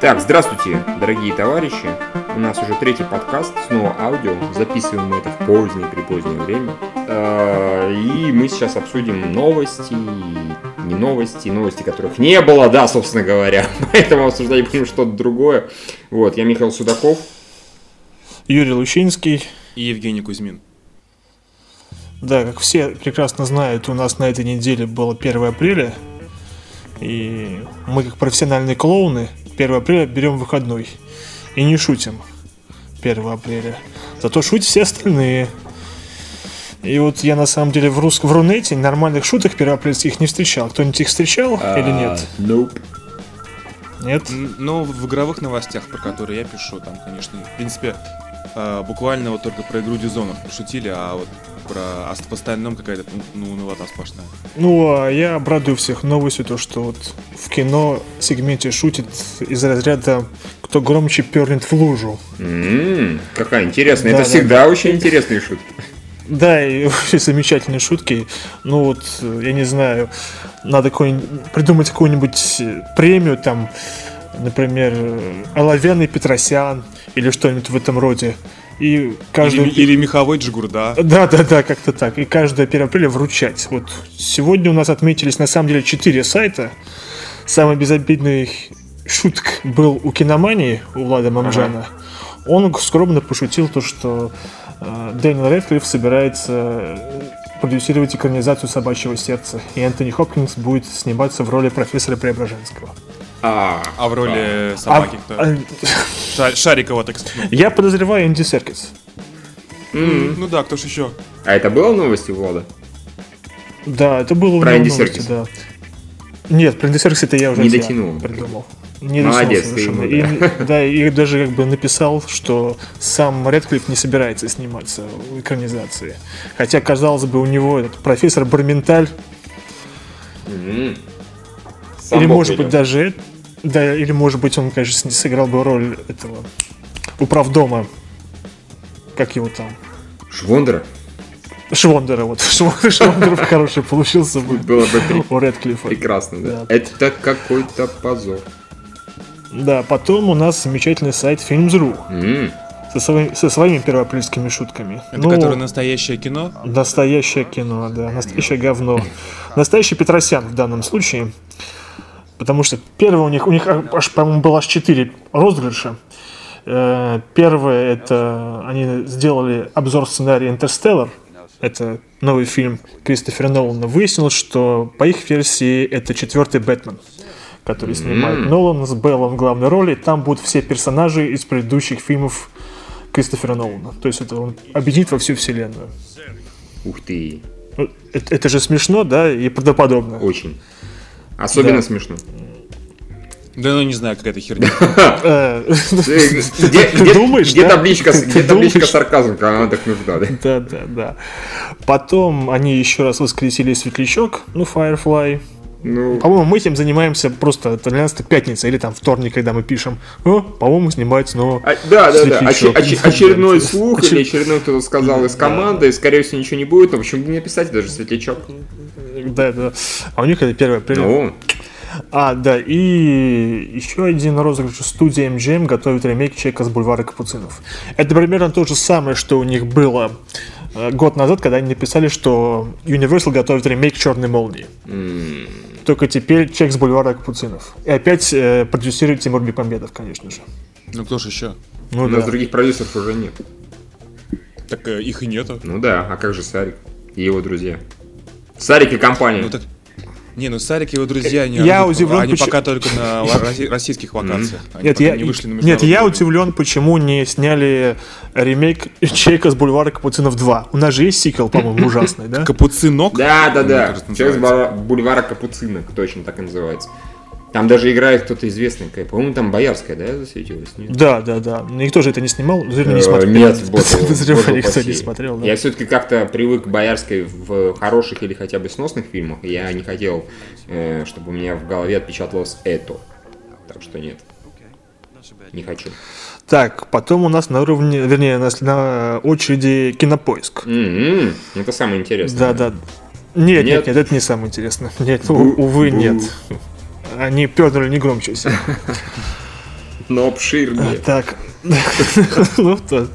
Так, здравствуйте, дорогие товарищи. У нас уже третий подкаст, снова аудио. Записываем мы это в позднее, при позднее время. Э, И мы сейчас обсудим новости, не новости, новости, которых не было, да, собственно говоря. Поэтому обсуждать будем что-то другое. Вот, я Михаил Судаков. Юрий Лучинский. И Евгений Кузьмин. Да, как все прекрасно знают, у нас на этой неделе было 1 апреля. И мы, как профессиональные клоуны, 1 апреля берем выходной. И не шутим 1 апреля. Зато шутят все остальные. И вот я на самом деле в, рус... в Рунете нормальных шуток первоапрельских не встречал. Кто-нибудь их встречал или нет? А, Nope. Нет? Но в игровых новостях, про которые я пишу, там, конечно, в принципе, э, буквально вот только про игру Дизонов пошутили, а вот про а в остальном какая-то ну, новота сплошная. Ну, а я обрадую всех новостью, то, что вот в кино сегменте шутит из разряда «Кто громче пернет в лужу». М, Какая интересная. Да, Это да, всегда очень интересные шутки. Да, и вообще замечательные шутки. Ну вот, э, я не знаю, надо какой придумать какую-нибудь премию, там, например, Оловянный Петросян или что-нибудь в этом роде. И каждый... Или, или меховой Джигурда. Да, да, да, как-то так. И каждое 1 апреля вручать. Вот сегодня у нас отметились на самом деле 4 сайта. Самый безобидный шутк был у киномании, у Влада Мамжана. Он скромно пошутил то, что э, Дэниел Редклифф собирается э, продюсировать экранизацию «Собачьего сердца», и Энтони Хопкинс будет сниматься в роли профессора Преображенского. А, А в роли А- собаки кто? а, Ша- Шарикова, так сказать. я подозреваю Энди Серкис. Ну, ну да, кто ж еще? а это было в новости Влада? Да, это было у Про него Энди новости, Серкиса. да. Нет, про Энди Серкиса это я уже Не дотянул. придумал. Не Молодец, ты ему, И, да, и даже как бы написал, что сам Редклифф не собирается сниматься в экранизации. Хотя, казалось бы, у него этот профессор Барменталь. Сам или может быть даже, да, или может быть он, конечно, сыграл бы роль этого управдома, как его там, Швондера? Швондера, вот, Швондер, Швондер хороший получился бы Было бы при- у Редклиффа. прекрасно, да. Да. Это какой-то позор. Да, потом у нас замечательный сайт Films.ru со, своими- со своими первоапрельскими шутками. Это Ну, которое настоящее кино? Настоящее кино, да, настоящее говно. Настоящий Петросян в данном случае. Потому что первое у них, у них аж, по-моему, было аж четыре розыгрыша. Э, Первое это они сделали обзор сценария Интерстеллар. Это новый фильм Кристофера Нолана. Выяснилось, что по их версии это четвертый Бэтмен, который снимает Нолан с Беллом в главной роли. Там будут все персонажи из предыдущих фильмов Кристофера Нолана. То есть это он объединит во всю вселенную. Ух ты. Ну, Это, это же смешно, да, и правдоподобно. Очень. Особенно Да. смешно. Да ну не знаю, какая-то херня. Где, думаешь, табличка, где сарказм, когда она так нужна, да? Да, да, да. Потом они еще раз воскресили Светлячок, ну, Firefly. Ну, По-моему, мы этим занимаемся просто это для нас это пятница или там вторник, когда мы пишем. О, по-моему, снимается снова. а- да, да, да. Оче- оче- очередной Да, слух очер- или очередной кто-то сказал из команды, скорее всего, ничего не будет, но почему бы не написать даже светлячок? Да, да. А у них это 1 апреля. Ну, А, да, и еще один розыгрыш. Студия MGM готовит ремейк Чека с бульвара Капуцинов. Это примерно то же самое, что у них было год назад, когда они написали, что Universal готовит ремейк Черной молнии. Только теперь Чек с бульвара Капуцинов. И опять э, продюсирует Тимур Бекмамбетов, конечно же. Ну кто ж еще? Ну у нас да. других продюсеров уже нет. Так э, их и нету. Ну да, а как же Сарик и его друзья? Сарик и компания. Ну так. Не, ну Сарик и его друзья, они, Я они- удивлен, они почему- пока только на российских локациях. Они Нет, пока я, не вышли на нет, я удивлен, почему не сняли ремейк Чека с бульвара Капуцинов 2. У нас же есть сиквел, по-моему, ужасный, да? Капуцинок? Да, да, да. Человек с бульвара Капуцинок, точно так и называется. Там даже играет кто-то известный. По-моему, там Боярская, да, засветилась? Нет? Да, да, да. Никто же это не снимал, наверное, не Э, смотрел. Нет, Подозреваю, никто не смотрел. да. Я все-таки как-то привык к Боярской в хороших или хотя бы сносных фильмах. Я не хотел, э, чтобы у меня в голове отпечаталось это. Так что нет. Не хочу. Так, потом у нас на уровне, вернее, на, на очереди кинопоиск. М-м, Это самое интересное. Да, да. Нет, нет, Нет? нет, это не самое интересное. Нет, Бу- увы, нет. Они пернули не громче всех. Но обширнее. Так. Ну, то.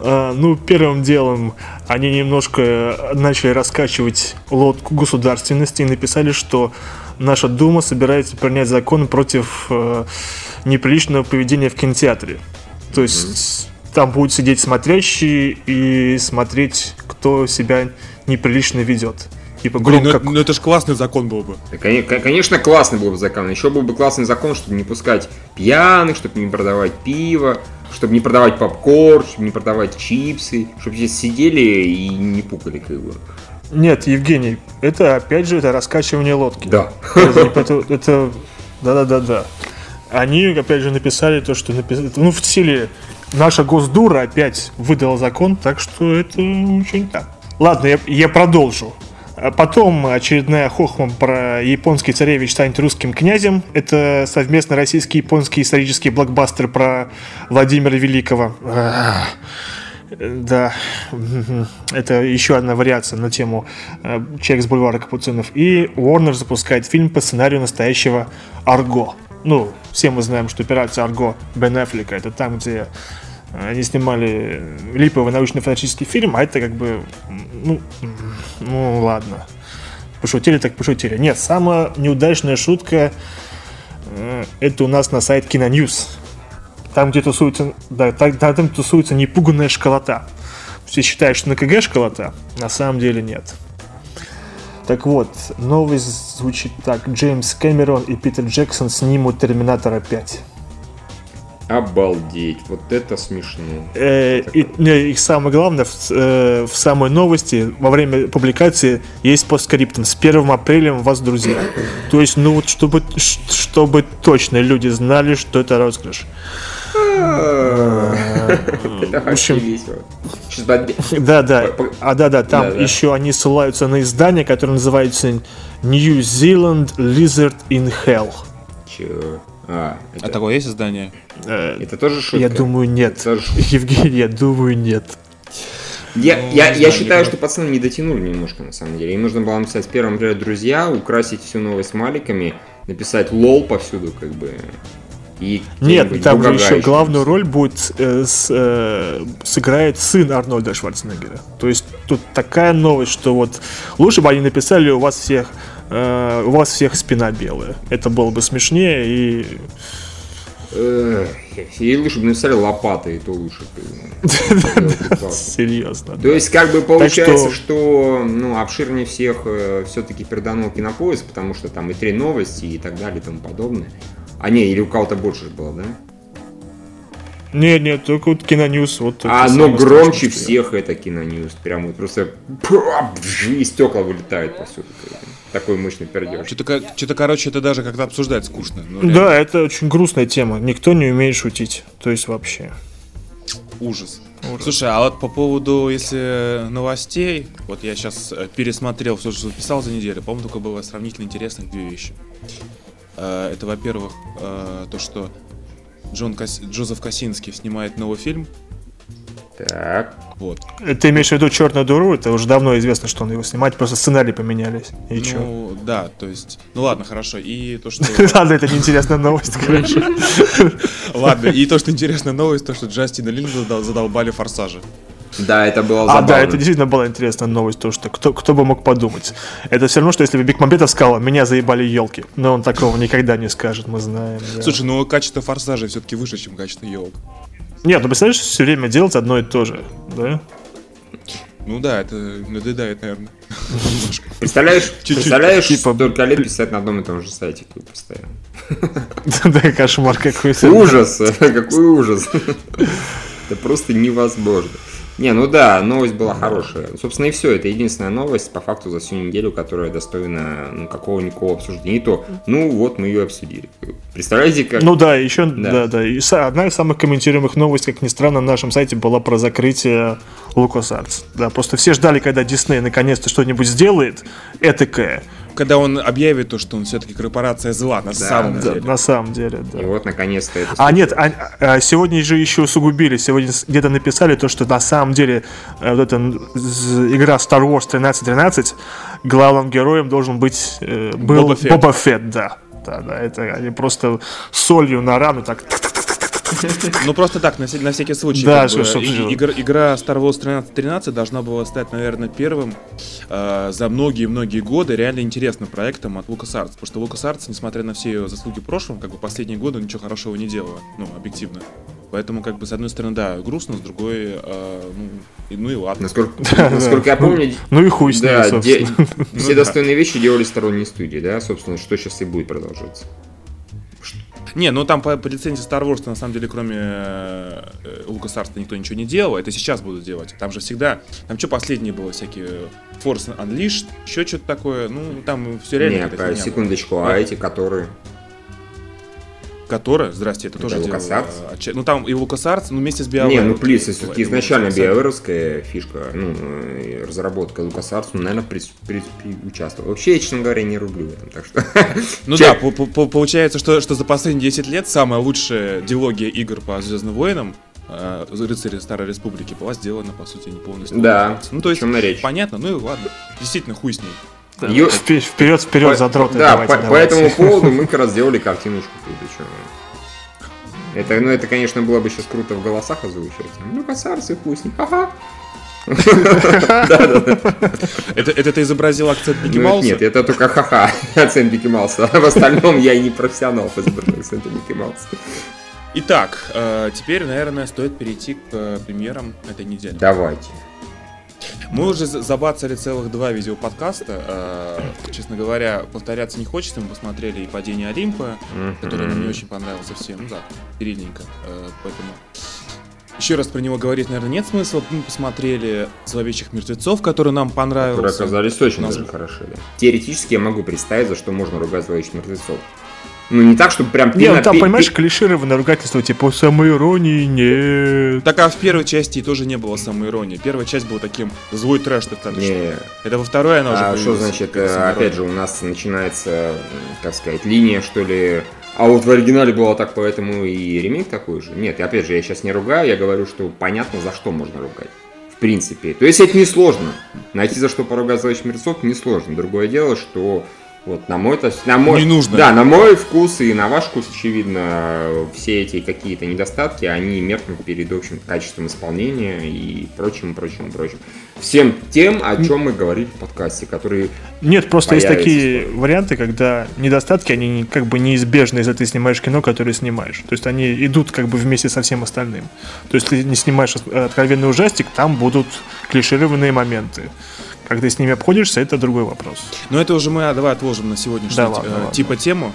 А, Ну, первым делом они немножко начали раскачивать лодку государственности и написали, что наша Дума собирается принять закон против э, неприличного поведения в кинотеатре. То есть там будут сидеть смотрящие и смотреть, кто себя неприлично ведет. Типа Блин, ну, громко- это- ну это же классный закон был бы. Конечно, классный был бы закон. Еще был бы классный закон, чтобы не пускать пьяных, чтобы не продавать пиво, чтобы не продавать попкорн, чтобы не продавать чипсы, чтобы здесь сидели и не пукали как бы. Нет, Евгений, это опять же это раскачивание лодки. Да. Это- да-да-да-да. Они, опять же, написали то, что написали, ну, в стиле наша Госдура опять выдала закон, так что это очень так. Ладно, я, я продолжу. А Потом очередная хохма про японский царевич станет русским князем. Это совместно российский-японский исторический блокбастер про Владимира Великого. Да, это еще одна вариация на тему э, «Человек с бульвара Капуцинов». И Warner запускает фильм по сценарию настоящего Арго. Ну, все мы знаем, что операция Арго Бен Аффлека это там, где они снимали липовый научно-фантастический фильм, а это как бы, ну, ну ладно. Пошутили так пошутили. Нет, самая неудачная шутка э, это у нас на сайт Киноньюз. Там, где тусуется, да, да, там тусуется непуганная школота. Все считают, что на КГ школота, на самом деле нет. Так вот, новость звучит так. Джеймс Кэмерон и Питер Джексон снимут Терминатора 5. Обалдеть, вот это смешно. Э, и, не, и самое главное, в, э, в самой новости, во время публикации есть постскриптум с 1 апреля вас, друзья. То есть, ну вот, чтобы, чтобы точно люди знали, что это розыгрыш. В общем- Да, да. А да, да, там еще они ссылаются на издание, которое называется New Zealand Lizard in Hell. Чё? А, А это, такое есть издание? Э, это тоже шутка? Я думаю, нет. Это тоже шутка. Евгений, я думаю, нет. Я, Ну, я, я знаю, считаю, не что пацаны не дотянули немножко, на самом деле. Им нужно было написать первым, например, друзья, украсить всю новость маликами, написать лол повсюду, как бы. И Нет, там же еще главную роль будет э, с, э, сыграет сын Арнольда Шварценеггера. То есть тут такая новость, что вот лучше бы они написали у вас всех э, у вас всех спина белая. Это было бы смешнее и Эх, И лучше бы написали лопаты, и то лучше. классно. серьезно. То есть, как бы получается, что- ну, обширнее всех все-таки переданул кинопоиск, потому что там и три новости и так далее и тому подобное. А не, или у кого-то больше было, да? Нет, нет, только вот киноньюз. Вот А, но самое громче страшное, что я- всех это киноньюз. Прям вот просто и стекла вылетают повсюду. Такой мощный пердеж. Что-то, что-то, короче, это даже как-то обсуждать скучно. Ну, Да, это очень грустная тема. Никто не умеет шутить. То есть вообще. Ужас. Ужас. Слушай, а вот по поводу, если новостей, вот я сейчас пересмотрел все, что писал за неделю, по-моему, только было сравнительно интересных две вещи. Э, Это, во-первых, э, то, что Джон Кас- Джозеф Косинский снимает новый фильм. Так. Вот. Ты имеешь в виду черную дуру? Это уже давно известно, что он его снимает, просто сценарии поменялись. И чё? ну, да, то есть. Ну ладно, хорошо. И то, что. Ладно, это неинтересная новость, короче. Ладно, и то, что интересная новость, то, что Джастина Лин задал, задолбали форсажи. Да, это было А, забавно. да, это действительно была интересная новость, то, что кто, кто бы мог подумать. Это все равно, что если бы Бекмамбетов сказал, меня заебали елки. Но он такого никогда не скажет, мы знаем. да. Слушай, ну качество форсажей все-таки выше, чем качество елок. Нет, ну представляешь, все время делать одно и то же, да? Ну да, это надоедает, наверное. Представляешь, Чуть-чуть. представляешь, Типа- столько лет писать на одном и том же сайте постоянно. Да, кошмар какой-то. Ужас, какой ужас. Это просто невозможно. Не, ну да, новость была хорошая. Собственно, и все. Это единственная новость, по факту, за всю неделю, которая достойна ну, какого-никакого обсуждения. И то, ну вот, мы ее обсудили. Представляете, как... Ну да, еще, Да. да, да. И одна из самых комментируемых новостей, как ни странно, на нашем сайте была про закрытие LucasArts. Да, просто все ждали, когда Дисней наконец-то что-нибудь сделает этакое. Когда он объявит то, что он все-таки корпорация зла на самом Да, деле. на самом деле, да. И вот, наконец-то, это... А нет, а- а сегодня же еще усугубили. Сегодня где-то написали то, что на самом деле э, вот эта игра Star Wars 1313 главным героем должен быть э, был Боба Фетт. Боба Фетт, да. Да, да, это они просто солью на рану так Ну просто так, на, всякий случай. Да, игра Star Wars 1313 должна была стать, наверное, первым э, за многие-многие годы реально интересным проектом от LucasArts. Потому что LucasArts, несмотря на все ее заслуги в прошлом, как бы последние годы ничего хорошего не делала, ну, объективно. Поэтому, как бы, с одной стороны, да, грустно, с другой, э, ну, и, ну и ладно. Насколько, насколько я помню, Ну и хуй с ней, да, собственно. де- все достойные вещи делали сторонние студии, да, собственно, что сейчас и будет продолжаться. Не, ну там по, по лицензии Star Wars, на самом деле, кроме э, LucasArts никто ничего не делал, это сейчас будут делать. Там же всегда, там что последнее было, всякие? Force Unleashed, еще что-то такое, ну, там все реально Не, секундочку, а эти, которые... Которая, здрасте, это, Это тоже делал, LucasArts? э, отча- Ну там и LucasArts, ну вместе с BioWare. Не, ну э, все-таки изначально биоэровская фишка, ну, э, разработка LucasArts, ну, наверное, принципе, в принципе, участвовал. Вообще, я, честно говоря, не рублю в этом, так что... Ну да, по- по- по- получается, что, что за последние 10 лет самая лучшая дилогия игр по Звездным войнам э, рыцари Старой Республики была сделана, по сути, не полностью. Да, Ну, то есть, на речь. понятно, ну и ладно. Действительно, хуй с ней. Ю- Вперед, вперед, По- задроты. Да, давайте, по, по давайте. этому поводу мы как раз сделали картиночку тут еще. Это, ну, это, конечно, было бы сейчас круто в голосах озвучивать. Ну, косарцы, ним, ха-ха. Это, это ты изобразил акцент Микки Ну, Мауса? нет, это только ха-ха, акцент Микки Мауса. А в остальном я и не профессионал по изображению акцента Микки Мауса. Итак, э, теперь, наверное, стоит перейти к э, премьерам этой недели. Давайте. Мы уже за- забацали целых два видеоподкаста. э, честно говоря, повторяться не хочется. Мы посмотрели и «Падение Олимпа», который нам не очень понравился всем. Ну да, передненько. э, поэтому еще раз про него говорить, наверное, нет смысла. Мы посмотрели «Зловещих мертвецов», который нам Которые понравился. оказались очень Нас- даже хороши. Теоретически я могу представить, за что можно ругать зловещих мертвецов. Ну, не так, чтобы прям... Не, ну там, пи- понимаешь, клишированное ругательство, типа самоиронии нет. Так а в первой части тоже не было самоиронии. Первая часть была таким злой трэш достаточно. Не, Это во второй она уже А что значит, э, опять же, у нас начинается, м, как сказать, линия, что ли, а вот в оригинале было так, поэтому и ремейк такой же. Нет, опять же, я сейчас не ругаю, я говорю, что понятно, за что можно ругать. В принципе. То есть это несложно. Найти за что поругать зловещих мертвецов несложно. Другое дело, что вот на мой, то есть на мой, Не нужно. Да, на мой вкус и на ваш вкус, очевидно, все эти какие-то недостатки, они меркнут перед общим качеством исполнения и прочим, прочим, прочим. Всем тем, о чем мы говорили в подкасте, которые Нет, просто есть такие варианты, когда недостатки, они как бы неизбежны, если ты снимаешь кино, которое снимаешь. То есть они идут как бы вместе со всем остальным. То есть ты не снимаешь откровенный ужастик, там будут клишированные моменты. Как ты с ними обходишься, это другой вопрос. Но это уже мы а, давай отложим на сегодняшнюю Да ладно, э, ладно. типа тему.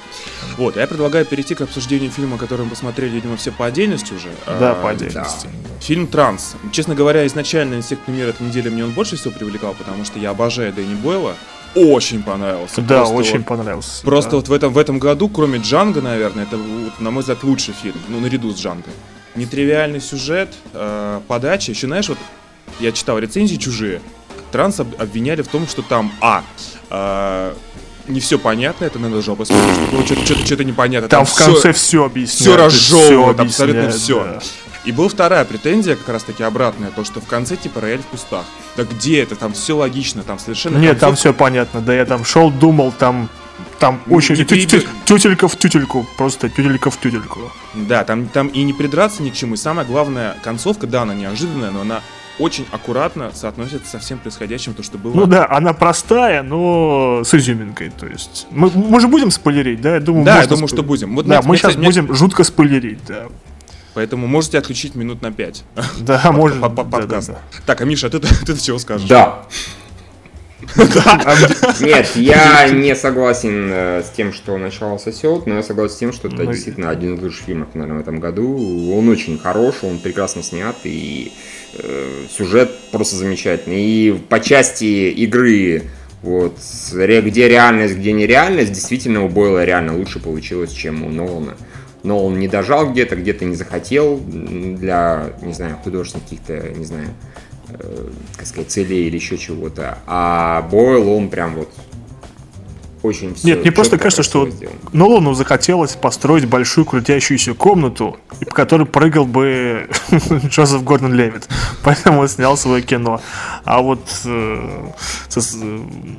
Вот, я предлагаю перейти к обсуждению фильма, который мы посмотрели, видимо, все по отдельности уже. Да, А, по отдельности. Фильм «Транс». Честно говоря, изначально из всех премьер этой недели мне он больше всего привлекал, потому что я обожаю Дэнни Бойла. Очень понравился. Да, Просто очень вот- понравился. Просто да. вот в этом, в этом году, кроме Джанга, наверное, это, вот, на мой взгляд, лучший фильм. Ну, наряду с Джанго. Нетривиальный сюжет, э, подача. Еще, знаешь, вот я читал рецензии чужие. Транс об- обвиняли в том, что там, а, э, не все понятно, это надо жопа смотреть, что-то, что-то, непонятно. Там в всё- конце все объясняют. все разжевывают, абсолютно все. да. И была вторая претензия, как раз таки обратная, то, что в конце типа рояль в кустах. Да где это? Там все логично, там совершенно... Нет, там концовка- все понятно. Да я там шел, думал, там там очень не тю- тю- тютелька в тютельку, просто тютелька в тютельку. Да, там, там и не придраться ни к чему. И самое главное, концовка, да, она неожиданная, но она очень аккуратно соотносится со всем происходящим, то, что было. Ну да, она простая, но с изюминкой, то есть. Мы, мы же будем спойлерить, да? Я думаю, Да, я можно думаю, спойлерить. что будем. Вот да, мы сейчас мне- будем жутко спойлерить, да. Поэтому можете отключить минут на 5. Да, под- да, подкаст. да, да. Так, а Миша, ты, ты чего скажешь? Да. Нет, я не согласен э, с тем, что начало сосет, но я согласен с тем, что это Ну действительно один из лучших фильмов, наверное, в этом году. Он очень хорош, он прекрасно снят, и э, сюжет просто замечательный. И по части игры, вот, где реальность, где нереальность, действительно у Бойла реально лучше получилось, чем у Нолана. Нолан не дожал где-то, где-то не захотел для, не знаю, художественных каких-то, не знаю, как сказать, целей или еще чего-то. А Бойл, он прям вот очень всё Нет, мне просто кажется, что сделано. Нолану захотелось построить большую крутящуюся комнату, по которой прыгал бы Джозеф Гордон Левит. Поэтому он снял свое кино. А вот э, с-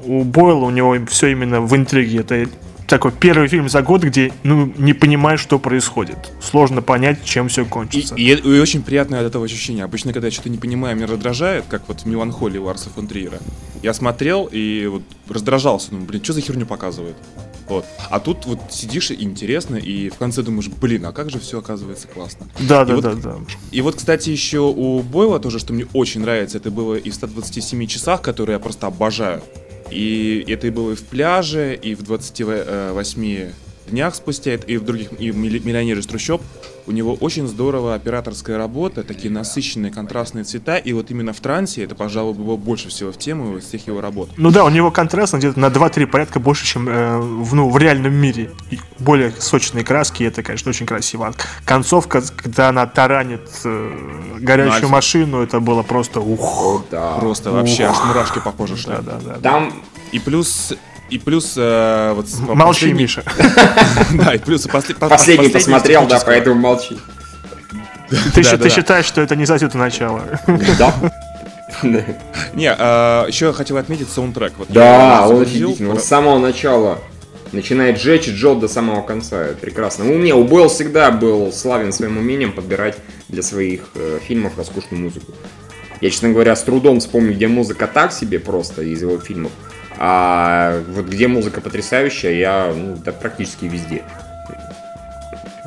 у Бойла у него все именно в интриге. Это такой первый фильм за год, где ну не понимаешь, что происходит. Сложно понять, чем все кончится. И, и, и очень приятное от этого ощущение. Обычно, когда я что-то не понимаю, меня раздражает, как вот в Меланхолии у Арса фон Триера. Я смотрел и вот раздражался. Ну, блин, что за херню показывает? Вот. А тут вот сидишь и интересно, и в конце думаешь, блин, а как же все оказывается классно. Да, и да, вот, да, да. И вот, кстати, еще у Бойла тоже, что мне очень нравится, это было и в 127 часах, которые я просто обожаю. И это и было и в пляже, и в 28 днях спустя, и в других, и в «Миллионере из трущоб», у него очень здорово операторская работа, такие насыщенные контрастные цвета, и вот именно в трансе это, пожалуй, было больше всего в тему из всех его работ. Ну да, у него контраст где-то на 2-3 порядка больше, чем э, в, ну, в реальном мире. И более сочные краски, это, конечно, очень красиво. Концовка, когда она таранит э, горящую Нальфа. машину, это было просто ух. Да. Просто вообще аж мурашки по коже шли. Да, да, да. Там И плюс... И плюс... э, вот, Молчи, последний- Миша. Да, и плюс после- по- последний посмотрел, да, поэтому молчи. Ты, считаешь, что это не затянуто начало? Да. Не, а, еще я хотел отметить саундтрек. Вот Да, он офигительный. Он с самого начала начинает жечь и джот до самого конца. Это прекрасно. У меня у Бойл всегда был славен своим умением подбирать для своих э, фильмов роскошную музыку. Я, честно говоря, с трудом вспомню, где музыка так себе просто из его фильмов. А вот где музыка потрясающая, я ну, да, практически везде.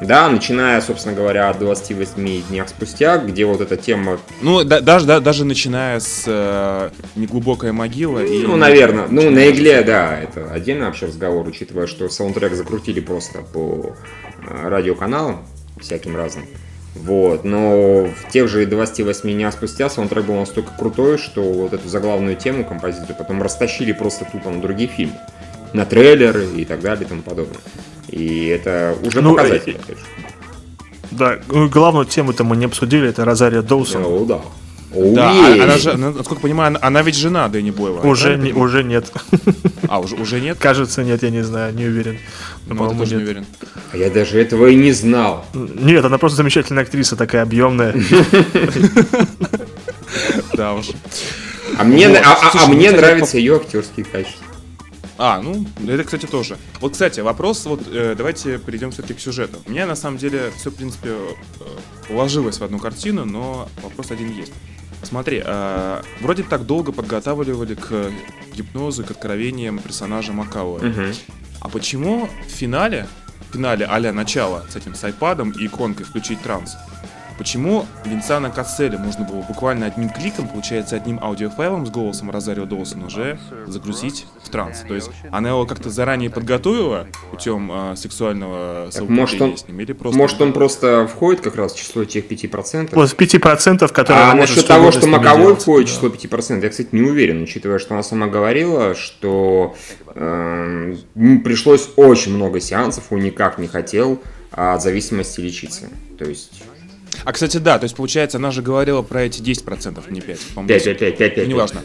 Да, начиная, собственно говоря, от 28 днях спустя, где вот эта тема Ну, да- даже, да- даже начиная с э, «Неглубокая могила» и... Ну, наверное. Ну, на игле, да, это отдельный вообще разговор, учитывая, что саундтрек закрутили просто по э, радиоканалам всяким разным. Вот, но в тех же 28 дня спустя саундтрек был настолько крутой, что вот эту заглавную тему, композицию, потом растащили просто тупо на другие фильмы. На трейлеры и так далее и тому подобное. И это уже Ну, показатель, опять же. Да, ну, главную тему-то мы не обсудили, это Розария Доусон. О, да. Да, а- она же, она, насколько понимаю, она, она ведь жена Дэнни Бойла. Уже, не, уже нет. А, уже, уже нет? Кажется, нет, я не знаю, не уверен. Ну, я По-моему, тоже не уверен. А Я даже этого и не знал. Нет, она просто замечательная актриса, такая объемная. Да уж. А мне, а- а- а ну, мне кстати, нравятся ее актерские качества. А, ну, это, кстати, тоже. Вот, кстати, вопрос, вот, э, давайте перейдем все-таки к сюжету. У меня, на самом деле, все, в принципе, э, уложилось в одну картину, но вопрос один есть. Смотри, э, вроде так долго подготавливали к гипнозу, к откровениям персонажа Макауэ. А почему в финале, в финале а-ля начало с этим с айпадом и иконкой включить транс, почему Винсана Касселя можно было буквально одним кликом, получается, одним аудиофайлом с голосом Розарио Доусон уже загрузить в транс? То есть она его как-то заранее подготовила путем э, сексуального Так, может, он, совокупления с ним? Или просто... может, он просто входит как раз в число тех 5%? Вот с 5%, которые а насчет того, что Маковой входит в число 5%, я, кстати, не уверен, учитывая, что она сама говорила, что м, пришлось очень много сеансов, он никак не хотел от зависимости лечиться. То есть А, кстати, да, то есть, получается, она же говорила про эти 10%, не 5. по-моему, 5, 10. 5, 5, 5, 5. Ну, неважно.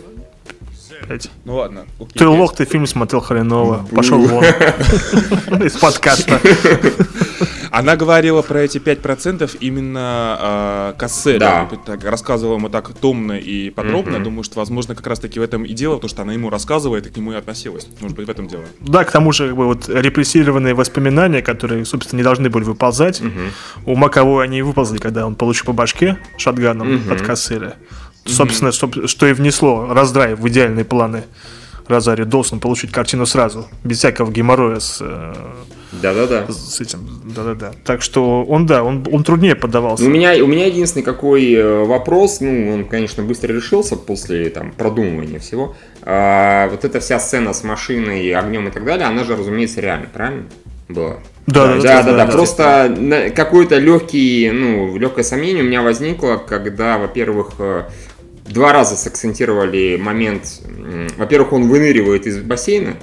Пять. Ну ладно. окей, Ты пять. лох, ты фильм смотрел хреново. Пошел вон. Из подкаста. Она говорила про эти 5% именно э, Касселя. Да. Так, рассказывала ему так томно и подробно. Мгм. Думаю, что, возможно, как раз-таки в этом и дело, потому что она ему рассказывает и к нему и относилась. Может быть, в этом дело. Да, к тому же, как бы, вот репрессированные воспоминания, которые, собственно, не должны были выползать, у Маковой они и выползли, когда он получил по башке шатганом Мгм. от Касселя. Собственно, чтоб- что и внесло раздрай в идеальные планы Розари Долсон получить картину сразу, без всякого геморроя с, э, Да-да-да. с этим. Да-да-да. Так что он, да, он, он труднее поддавался. Ну, у меня, у меня единственный какой э, вопрос, ну, он, конечно, быстро решился после там продумывания всего. А, вот эта вся сцена с машиной, огнем и так далее, она же, разумеется, реально, правильно? Была. Да, да, да, да, да, да, да. Просто на- какое-то легкий, ну, легкое сомнение у меня возникло, когда, во-первых, э, два раза сакцентировали момент, во-первых, он выныривает из бассейна,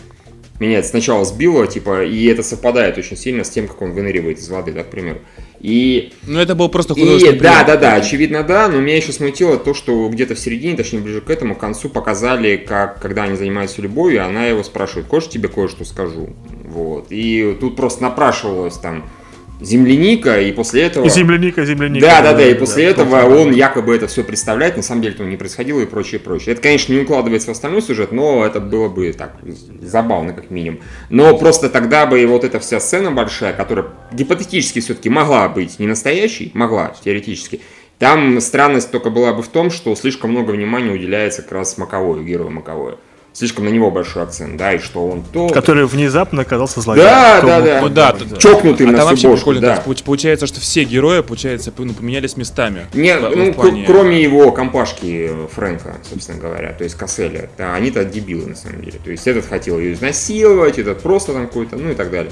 меня это сначала сбило, типа, и это совпадает очень сильно с тем, как он выныривает из воды, да, к примеру. И Ну, это был просто и художественный да, прием. да, да, очевидно, да, но меня еще смутило то, что где-то в середине, точнее ближе к этому, к концу показали, как когда они занимаются любовью, она его спрашивает, хочешь тебе кое-что скажу? Вот. И тут просто напрашивалось там земляника, и после этого... И земляника, земляника. Да, да, да, и после этого он якобы это все представляет, на самом деле этого не происходило и прочее, прочее. Это, конечно, не укладывается в остальной сюжет, но это было бы так забавно, как минимум. Но просто тогда бы и вот эта вся сцена большая, которая гипотетически все-таки могла быть не настоящей, могла, теоретически, там странность только была бы в том, что слишком много внимания уделяется как раз Маковою, герою Маковою слишком на него большой акцент, да, и что он то... Который внезапно оказался злодеем. Да, да, да. Ну, да, да. Чокнутый а на там вообще бошку, прикольно, да. то есть получается, что все герои, получается, ну, поменялись местами. Нет, В- ну, в плане- кроме его компашки э, Фрэнка, собственно говоря, то есть Касселя. Да, они-то дебилы, на самом деле. То есть этот хотел ее изнасиловать, этот просто там какой-то, ну и так далее.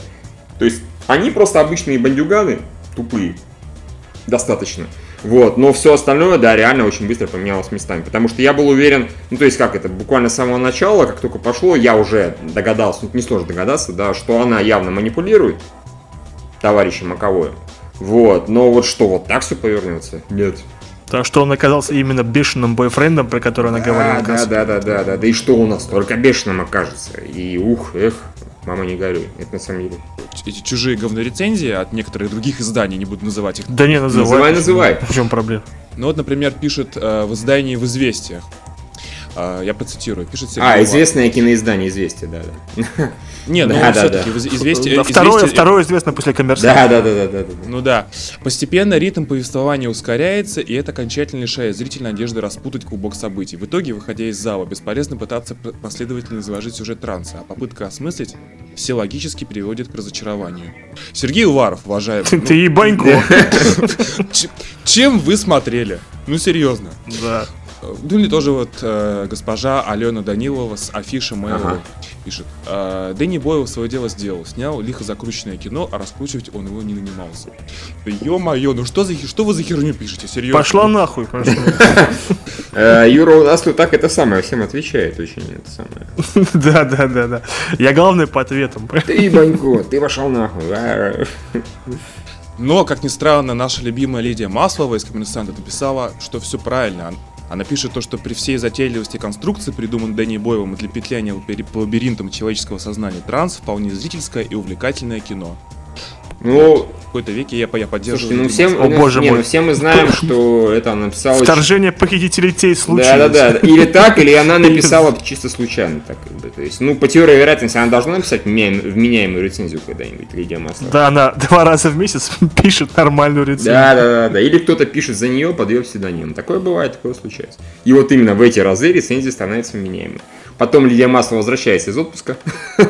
То есть они просто обычные бандюганы, тупые, достаточно. Вот, но все остальное, да, реально очень быстро поменялось местами. Потому что я был уверен, ну то есть как это, буквально с самого начала, как только пошло, я уже догадался, ну несложно догадаться, да, что она явно манипулирует товарищем Маковоем. Вот, но вот что, вот так все повернется? Нет. Так что он оказался именно бешеным бойфрендом, про который она говорила. Да, в да, да, да, да, да, да, и что у нас только бешеным окажется. И ух, эх, мама не горюй, это на самом деле. Эти чужие говнорецензии от некоторых других изданий, не буду называть их. Да не называй. Называй, называй. В чем проблема? Ну вот, например, пишет э, в издании в «Известиях». Э, я процитирую. Пишет Сергей А, Лавров. известное киноиздание «Известие», да, да. Не, ну Да, да, все-таки да. в «Из- «Известия». Да, второе, второе известно после коммерсанта. Да, да, да, да, да, да. Ну да. Постепенно ритм повествования ускоряется, и это окончательно лишает зрителя надежды распутать клубок событий. В итоге, выходя из зала, бесполезно пытаться последовательно изложить сюжет транса, а попытка осмыслить все логически приводит к разочарованию. Сергей Уваров, уважаемый. ну, Ты ебанько. ч- чем вы смотрели? Ну серьезно. Да. Ну или тоже вот э, госпожа Алена Данилова с афиши Mail.ru Ага. пишет. Э, Дэнни Бойл свое дело сделал, снял лихо закрученное кино, а раскручивать он его не нанимался. Да ё-моё, ну что, за, что вы за херню пишете, серьезно? Пошла нахуй. Э, Юра у нас тут так это самое всем отвечает очень это самое. Да, да, да, да. Я главный по ответам. Ты, Банько, ты пошел нахуй. А, Но, как ни странно, наша любимая Лидия Маслова из «Коммерсанта» написала, что все правильно. Она- пишет то, что при всей затейливости конструкции, придуманной Дэнни Боевым для петляния по лабиринтам человеческого сознания, транс вполне зрительское и увлекательное кино. Ну, В какой-то веке я, я поддерживаю. слушайте, ну всем, О, ну, боже не, мой. ну все мы знаем, что это она написала... очень- Вторжение похитителей тей Да, случилось. да, да. Или так, или она написала чисто случайно. Так, как бы. То есть, ну, по теории вероятности, она должна написать вменяем- вменяемую рецензию когда-нибудь, Лидия Маслова. Да, она два раза в месяц пишет нормальную рецензию. Да, да, да, да. Или кто-то пишет за нее под ее псевдонимом. Такое бывает, такое случается. И вот именно в эти разы рецензия становится вменяемой. Потом Лидия Маслова возвращается из отпуска.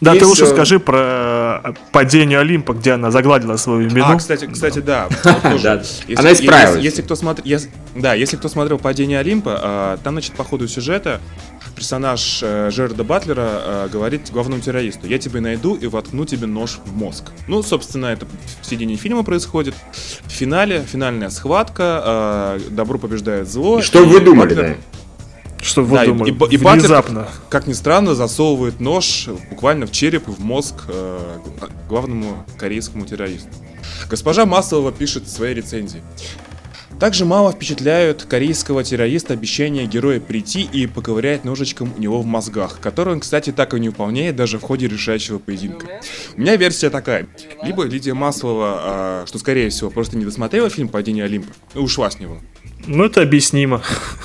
Да, И ты лучше скажи про э, падение Олимпа, где она загладила свою вину. А, кстати, кстати, да. Она исправилась. Если, кто смотрел, да, если кто смотрел «Падение Олимпа», а, там, значит, по ходу сюжета персонаж э, Джерарда Батлера э, говорит главному террористу, я тебя найду и воткну тебе нож в мозг. Ну, собственно, это в середине фильма происходит. В финале, финальная схватка, э, добро побеждает зло. И что вы думали, Батлер, да? Что вы Да, и- думали? и и Батлер- Внезапно. Как ни странно, засовывает нож буквально в череп и в мозг э, главному корейскому террористу. Госпожа Маслова пишет в своей рецензии. Также мало впечатляют корейского террориста обещания героя прийти и поковырять ножичком у него в мозгах, который он, кстати, так и не выполняет даже в ходе решающего поединка. У меня версия такая. Либо Лидия Маслова, а, что скорее всего просто не досмотрела фильм «Падение Олимпа» и ушла с него. Ну, это объяснимо.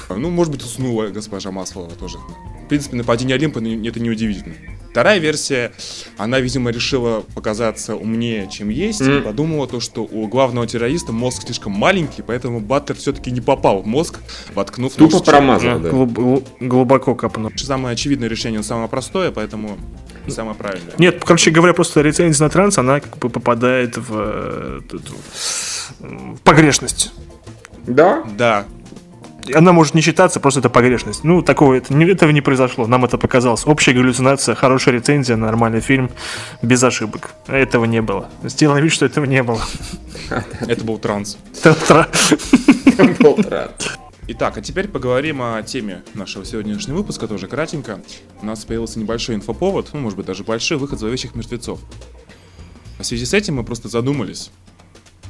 Ну, может быть, уснула госпожа Маслова тоже. В принципе, нападение Олимпа это не удивительно. Вторая версия, она, видимо, решила показаться умнее, чем есть, и Мгм. подумала то, что у главного террориста мозг слишком маленький, поэтому Баттер все-таки не попал в мозг, воткнув нож Тупо череп. промазал, да. Глуб- глу- глубоко копнул. Самое очевидное решение, самое простое, поэтому и самое правильное. Нет, короче говоря, просто рецензия на транс, она как бы попадает в, э, в погрешность. Да? Да, Она может не считаться, просто это погрешность. Ну, такого это, не- этого не произошло. Нам это показалось. Общая галлюцинация, хорошая рецензия, нормальный фильм, без ошибок. Этого не было. Сделаем вид, что этого не было. это был транс. Та-та. Полтора. Итак, а теперь поговорим о теме нашего сегодняшнего выпуска, тоже кратенько. У нас появился небольшой инфоповод, ну, может быть, даже большой, выход зловещих мертвецов. В связи с этим мы просто задумались.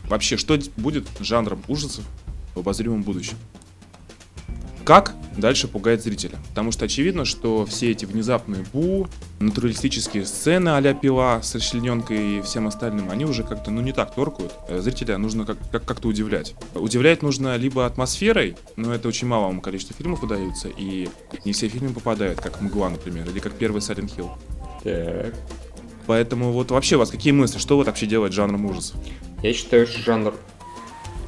Вообще, что будет жанром ужасов в обозримом будущем? Как дальше пугает зрителя. Потому что очевидно, что все эти внезапные бу, натуралистические сцены а-ля пила с расчлененкой и всем остальным, они уже как-то, ну, не так торкают. Э, зрителя нужно как- как- как-то удивлять. Удивлять нужно либо атмосферой, но это очень малому количеству фильмов удается, и не все фильмы попадают, как «Мгла», например, или как первый «Silent Hill». Так. Поэтому вот вообще у вас какие мысли? Что вот вообще делать жанром ужасов? Я считаю, что жанр...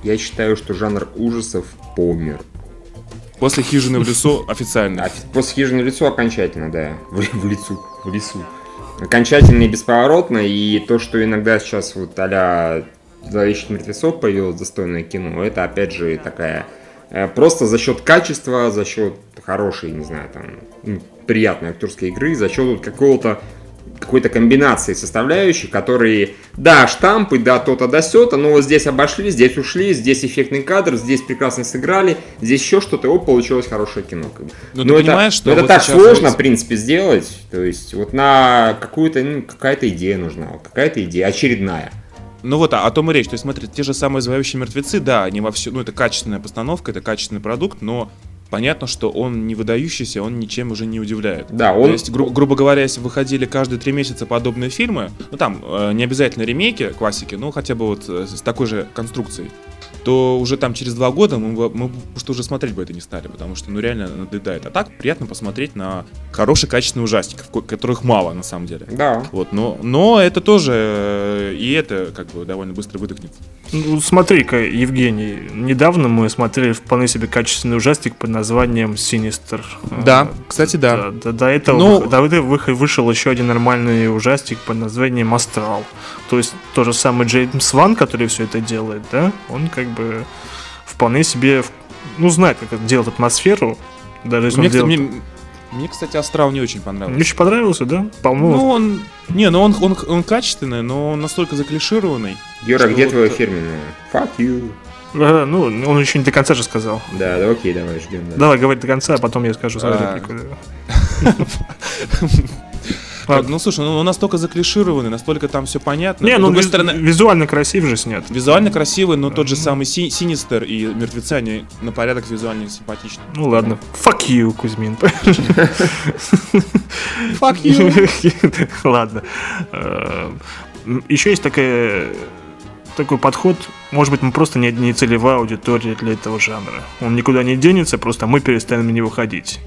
Я считаю, что жанр ужасов помер. После «Хижины в лесу» официально. А после хижины в лицо окончательно, да. В, в лицу. В лесу. Окончательно и бесповоротно. И то, что иногда сейчас вот а-ля «Зловещих мертвецов» появилось достойное кино, это опять же такая... э, Просто за счет качества, за счет хорошей, не знаю, там, приятной актерской игры, за счет вот какого-то какой-то комбинации составляющих, которые, да, штампы, да, то-то, да, сё-то, но вот здесь обошли, здесь ушли, здесь эффектный кадр, здесь прекрасно сыграли, здесь еще что-то, о, получилось хорошее кино. бы. Но Ну, ты это, понимаешь, что ну, это вот так сложно, вот- в принципе, сделать, то есть вот на какую-то, ну, какая-то идея нужна, вот какая-то идея, очередная. Ну вот, а о том и речь. То есть, смотри, те же самые «Зловещие мертвецы», да, они во все, ну это качественная постановка, это качественный продукт, но понятно, что он не выдающийся, он ничем уже не удивляет. Да, То он... есть, гру- грубо говоря, если выходили каждые три месяца подобные фильмы, ну там э, не обязательно ремейки, классики, но хотя бы вот э, с такой же конструкцией, то уже там через два года мы, мы просто уже смотреть бы это не стали, потому что ну реально надоедает. А так приятно посмотреть на хороший качественный ужастик, ко- которых мало на самом деле. Да. Вот, но, но это тоже, э, и это как бы довольно быстро выдохнет. Ну, смотри-ка, Евгений, недавно мы смотрели вполне себе качественный ужастик под названием Синистер. Да, кстати, да. Да, до этого, Ну- до этого вышел еще один нормальный ужастик под названием Астрал. То есть тот же самый Джеймс Ван, который все это делает, да, он как бы вполне себе, ну, знает, как это делать атмосферу. Даже если Мне, он делает- мне, мне, кстати, Астрал не очень понравился. Мне очень понравился, да? По-моему, Ну, он... Не, ну он, он, он качественный, но он настолько заклишированный. Юра, где вот, твое фирменное? Fuck you. э, ну, он еще не до конца же сказал. Да, да, окей, давай, ждем. Да. Давай, говори до конца, а потом я скажу свою А. реплику. Как, ну, слушай, ну он настолько заклишированный, настолько там все понятно. Не, ну виз- стороны, визуально красив же снят. визуально красивый, но тот же самый Си- Синистер и Мертвецы, они на порядок визуально симпатичны. Ну ладно. Fuck you, Кузьмин. Fuck you. Ладно. Еще есть такая такой подход, может быть, мы просто не, не целевая аудитория для этого жанра. Он никуда не денется, просто мы перестанем на него ходить.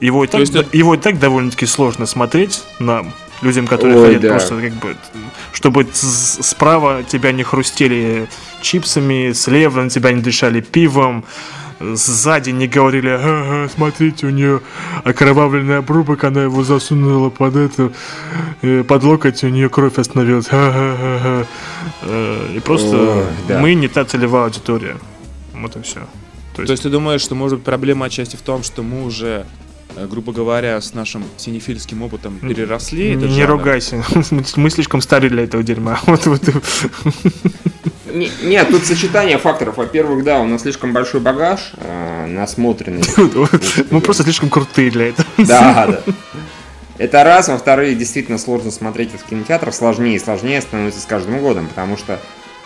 Его и так, есть это- его и так довольно-таки сложно смотреть нам, людям, которые Ой, хотят да. просто как бы, чтобы справа тебя не хрустели чипсами, слева на тебя не дышали пивом, сзади не говорили, ага, смотрите, у нее окровавленный обрубок, она его засунула под эту, э, под локоть, у нее кровь остановилась. Ха-ха-ха-ха. Э, И просто Ой, да. мы не та целевая аудитория. Вот и все. То есть ты думаешь, что может быть проблема отчасти в том, что мы уже, грубо говоря, с нашим синефильским опытом переросли этот не жанр? ругайся. Мы слишком старые для этого дерьма. Вот, вот. Не- Нет, тут сочетание факторов. Во-первых, да, у нас слишком большой багаж, э, насмотренный. Мы просто слишком крутые для этого. Да, да. Это раз. Во-вторых, действительно сложно смотреть это в кинотеатрах. Сложнее и сложнее становится с каждым годом, потому что,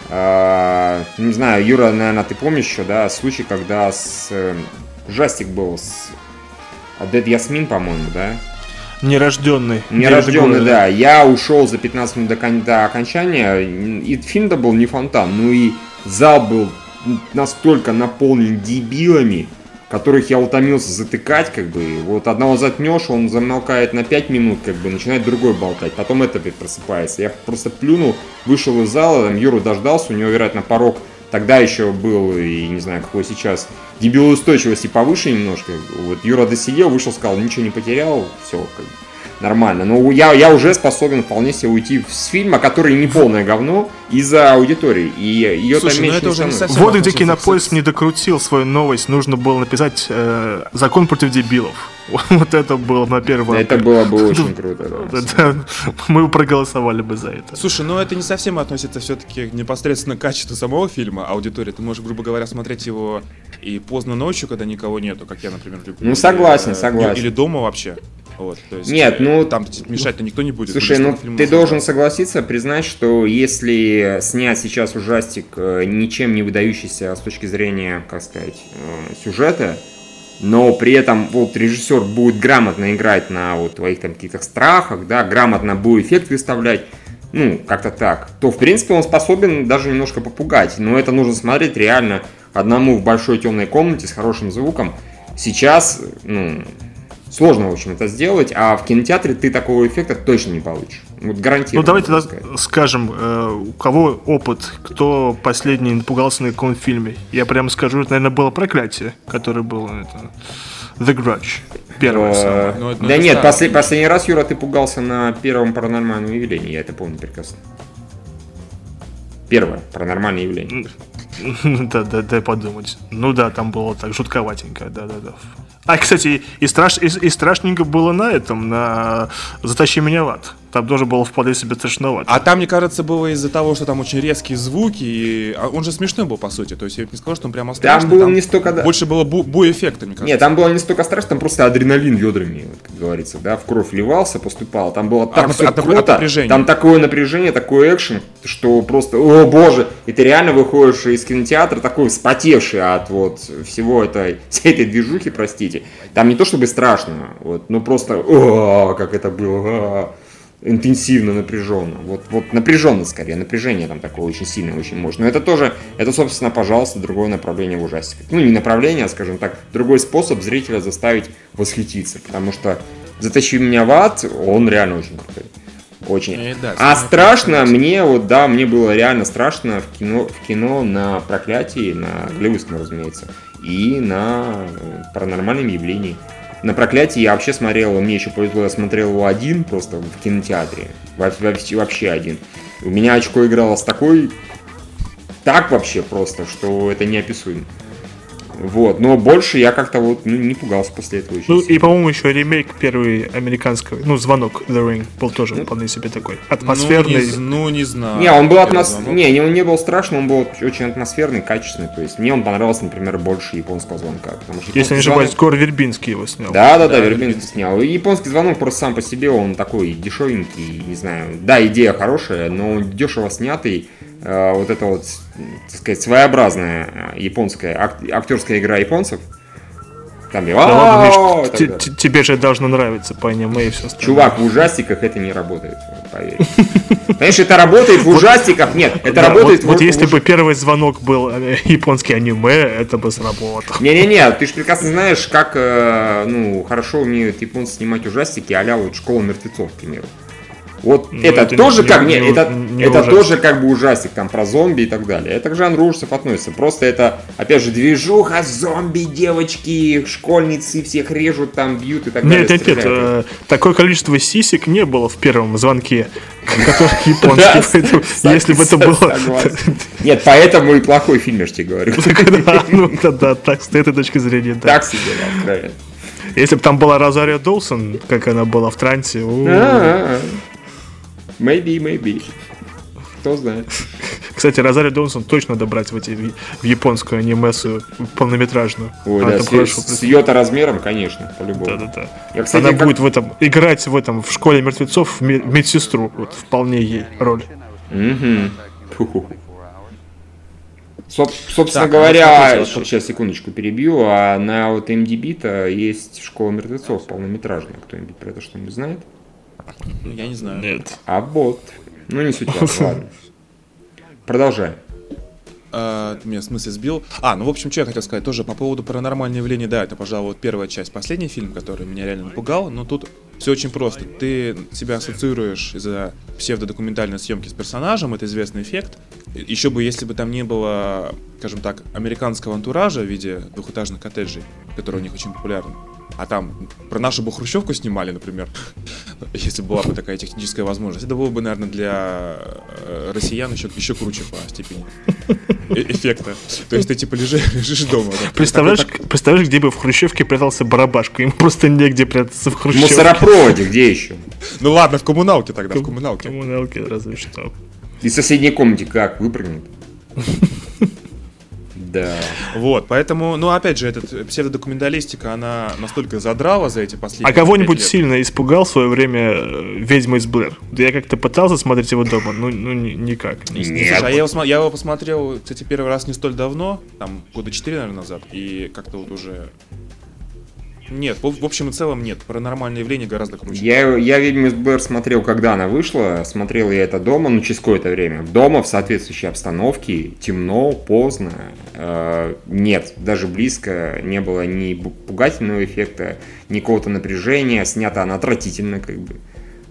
э, не знаю, Юра, наверное, ты помнишь еще, да, случай, когда с, э, ужастик был с Дед Ясмин, по-моему, да? Нерожденный. Нерожденный, да. Я ушел за 15 минут до, кон- до окончания, и фильм-то был не фонтан, ну и зал был настолько наполнен дебилами, которых я утомился затыкать, как бы. Вот одного заткнешь, он замолкает на 5 минут, как бы, начинает другой болтать, потом это просыпается. Я просто плюнул, вышел из зала, там Юру дождался, у него, вероятно, порог тогда еще был, и не знаю, какой сейчас, дебилоустойчивости повыше немножко. Вот Юра досидел, вышел, сказал, ничего не потерял, все, как бы, нормально. Но я, я уже способен вполне себе уйти с фильма, который не полное говно, из-за аудитории. И ее Слушай, там ну меньше это уже не совсем Вот где Кинопоиск не докрутил свою новость, нужно было написать э, «Закон против дебилов». Вот это было на первое. Это было бы очень круто. да. Это- мы проголосовали бы за это. Слушай, ну это не совсем относится все-таки непосредственно к качеству самого фильма, аудитории. Ты можешь, грубо говоря, смотреть его и поздно ночью, когда никого нету, как я, например, люблю. Ну, согласен, Или, э, согласен. Или дома вообще. Вот, то есть, Нет, э, ну, Там мешать-то никто не будет. Слушай, ну ты должен согласиться, признать, что если снять сейчас ужастик, э, ничем не выдающийся с точки зрения, как сказать, э, сюжета, но при этом вот режиссер будет грамотно играть на вот твоих там каких-то страхах, да, грамотно будет эффект выставлять, ну, как-то так, то, в принципе, он способен даже немножко попугать. Но это нужно смотреть реально одному в большой темной комнате с хорошим звуком. Сейчас, ну, сложно, в общем, это сделать, а в кинотеатре ты такого эффекта точно не получишь. Вот гарантированно. Ну, давайте да, скажем, э, у кого опыт, кто последний напугался на каком фильме. Я прямо скажу, это, наверное, было «Проклятие», которое было это, «The Grudge». Первое э, ну, да нет, послед, последний раз, Юра, ты пугался на первом паранормальном явлении, я это помню прекрасно. Первое паранормальное явление. Да, да, дай подумать. Ну да, там было так жутковатенько, да, да, да. А, кстати, и, страш, и, и страшненько было на этом, на «Затащи меня в ад». Там тоже было вполне себе страшновато. А там, мне кажется, было из-за того, что там очень резкие звуки, и а он же смешной был, по сути. То есть я не сказал, что он прямо страшный. Там было там не столько... Больше было бу- бу-эффекта, мне кажется. Нет, там было не столько страшно, там просто адреналин ведрами, вот, как говорится, да, в кровь вливался, поступал. Там было так от, все от, круто, от напряжения. там такое напряжение, такой экшен, что просто, о боже, и ты реально выходишь из кинотеатра такой вспотевший от вот всего этой, всей этой движухи, простите. Там не то чтобы страшно, вот, но просто, о, как это было, интенсивно, напряженно. Вот, вот напряженно скорее, напряжение там такое очень сильное, очень мощное. Но это тоже, это, собственно, пожалуйста, другое направление в ужастиках. Ну, не направление, а, скажем так, другой способ зрителя заставить восхититься. Потому что «Затащи меня в ад», он реально очень крутой. Очень. И, э, да, а страшно мне, вот да, мне было реально страшно в кино, в кино на проклятии, на Голливудском, разумеется, и на паранормальном явлении. На проклятие я вообще смотрел, мне еще повезло, я смотрел его один просто в кинотеатре. Вообще один. У меня очко играло с такой... Так вообще просто, что это неописуемо. Вот, но больше я как-то вот ну, не пугался после этого. Ну и, по-моему, еще ремейк первый американского, ну, звонок The Ring был тоже ну, вполне себе такой. Атмосферный. Ну, не, ну, не знаю. Не, он был атмос... не, он не был страшный, он был очень атмосферный, качественный. То есть мне он понравился, например, больше японского звонка. Потому что Если не ошибаюсь, звонок... Гор Вербинский его снял. Да, да, да, да Вербинский, Вербинский снял. И японский звонок просто сам по себе, он такой дешевенький, не знаю. Да, идея хорошая, но он дешево снятый вот это вот, так сказать, своеобразная э, японская актерская игра японцев. Там да ладно, тебе же должно нравиться по аниме и все остальное. Чувак, в ужастиках это не работает, поверь. Понимаешь, это работает в ужастиках, нет, это работает Вот если бы первый звонок был э, японский аниме, это бы сработало. Не-не-не, ты же прекрасно знаешь, как ну, хорошо умеют японцы снимать ужастики, а вот «Школа мертвецов», к примеру. Вот ну, это, это тоже не, как не, не, это, не это тоже как бы ужастик там про зомби и так далее. Это к жанру ужасов относится. Просто это, опять же, движуха, зомби, девочки, школьницы всех режут там, бьют и так далее. Нет, нет, нет, э, такое количество сисек не было в первом звонке, который японский. Если бы это было... Нет, поэтому и плохой фильм, я же тебе говорю. Ну да, да, так, с этой точки зрения, да. Так себе, да, Если бы там была Розарио Доусон, как она была в трансе, Maybe, maybe. Кто знает. Кстати, Розари Донсон точно добрать в, эти, в японскую анимесу полнометражную. Ой, а да, с, с ее размером, конечно, по-любому. Да-да-да. Я, кстати, Она как... будет в этом, играть в этом, в школе мертвецов, в медсестру. Вот, вполне ей роль. Угу. Соб, собственно так, говоря, сейчас секундочку перебью, а на вот MDB-то есть школа мертвецов полнометражная. Кто-нибудь про это что-нибудь знает? Я не знаю. Нет. А вот. Ну, не суть ладно. Продолжаем. Uh, меня в смысле сбил. А, ну, в общем, что я хотел сказать, тоже по поводу паранормального явления, да, это, пожалуй, вот первая часть, последний фильм, который меня реально напугал, но тут все очень просто. Ты себя ассоциируешь из-за псевдодокументальной съемки с персонажем, это известный эффект. Еще бы, если бы там не было, скажем так, американского антуража в виде двухэтажных коттеджей, которые у них очень популярны, а там про нашу бы хрущевку снимали, например, если была бы такая техническая возможность, это было бы, наверное, для э, россиян еще, еще круче по степени э, эффекта. То есть ты типа лежишь, лежишь дома. Да. Представляешь, так, представляешь, где бы в хрущевке прятался барабашка? Им просто негде прятаться в хрущевке. В мусоропроводе, где еще? Ну ладно, в коммуналке тогда, в коммуналке. В коммуналке разве что. И в соседней комнате как выпрыгнет? Да. Вот, поэтому, ну, опять же, эта псевдодокументалистика, она настолько задрала за эти последние А кого-нибудь сильно испугал в свое время э, «Ведьма из Блэр»? Да я как-то пытался смотреть его дома, ну, ну никак. Нет. Слушай, а я его, я его посмотрел, кстати, первый раз не столь давно, там, года четыре, наверное, назад, и как-то вот уже Нет, в общем и целом нет. Паранормальное явление гораздо круче. Я, я «Ведьму из Блэр» смотрел, когда она вышла. Смотрел я это дома, ну, через какое-то время. Дома, в соответствующей обстановке, темно, поздно. Э, нет, даже близко не было ни пугательного эффекта, ни какого-то напряжения. Снята она отвратительно, как бы.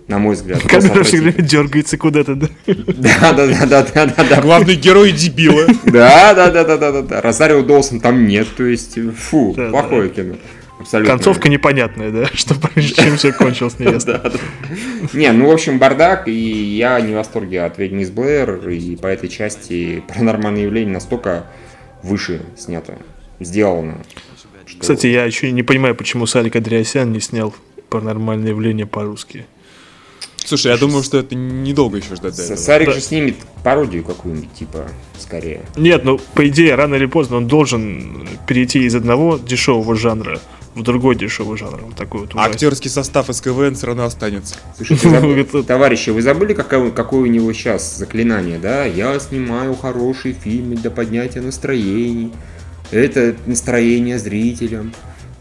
На мой взгляд. Камера все время дергается куда-то, да? Да, да, да, да, да, да, да. Главный герой дебила. Да, да, да, да, да, да, да. Розарио Доусон там нет, то есть, фу, плохое кино. Абсолютно. Концовка непонятная, да? Что, чем все кончилось, неясно. Не, ну, в общем, бардак, и я не в восторге от «Ведьмы из Блэр», и по этой части паранормальное явление настолько выше снято, сделано. Кстати, я еще не понимаю, почему Сарик Андреасян не снял паранормальное явление по-русски. Слушай, я думаю, что это недолго еще ждать до этого. Сарик Да. же снимет пародию какую-нибудь, типа, скорее. Нет, ну, по идее, рано или поздно он должен перейти из одного дешевого жанра в другой дешевый жанр. Вот такой вот А ужастик. актерский состав из КВН все равно останется. Слушайте, товарищи, вы забыли, какое, какое у него сейчас заклинание, да? Я снимаю хорошие фильмы для поднятия настроений. Это настроение зрителям.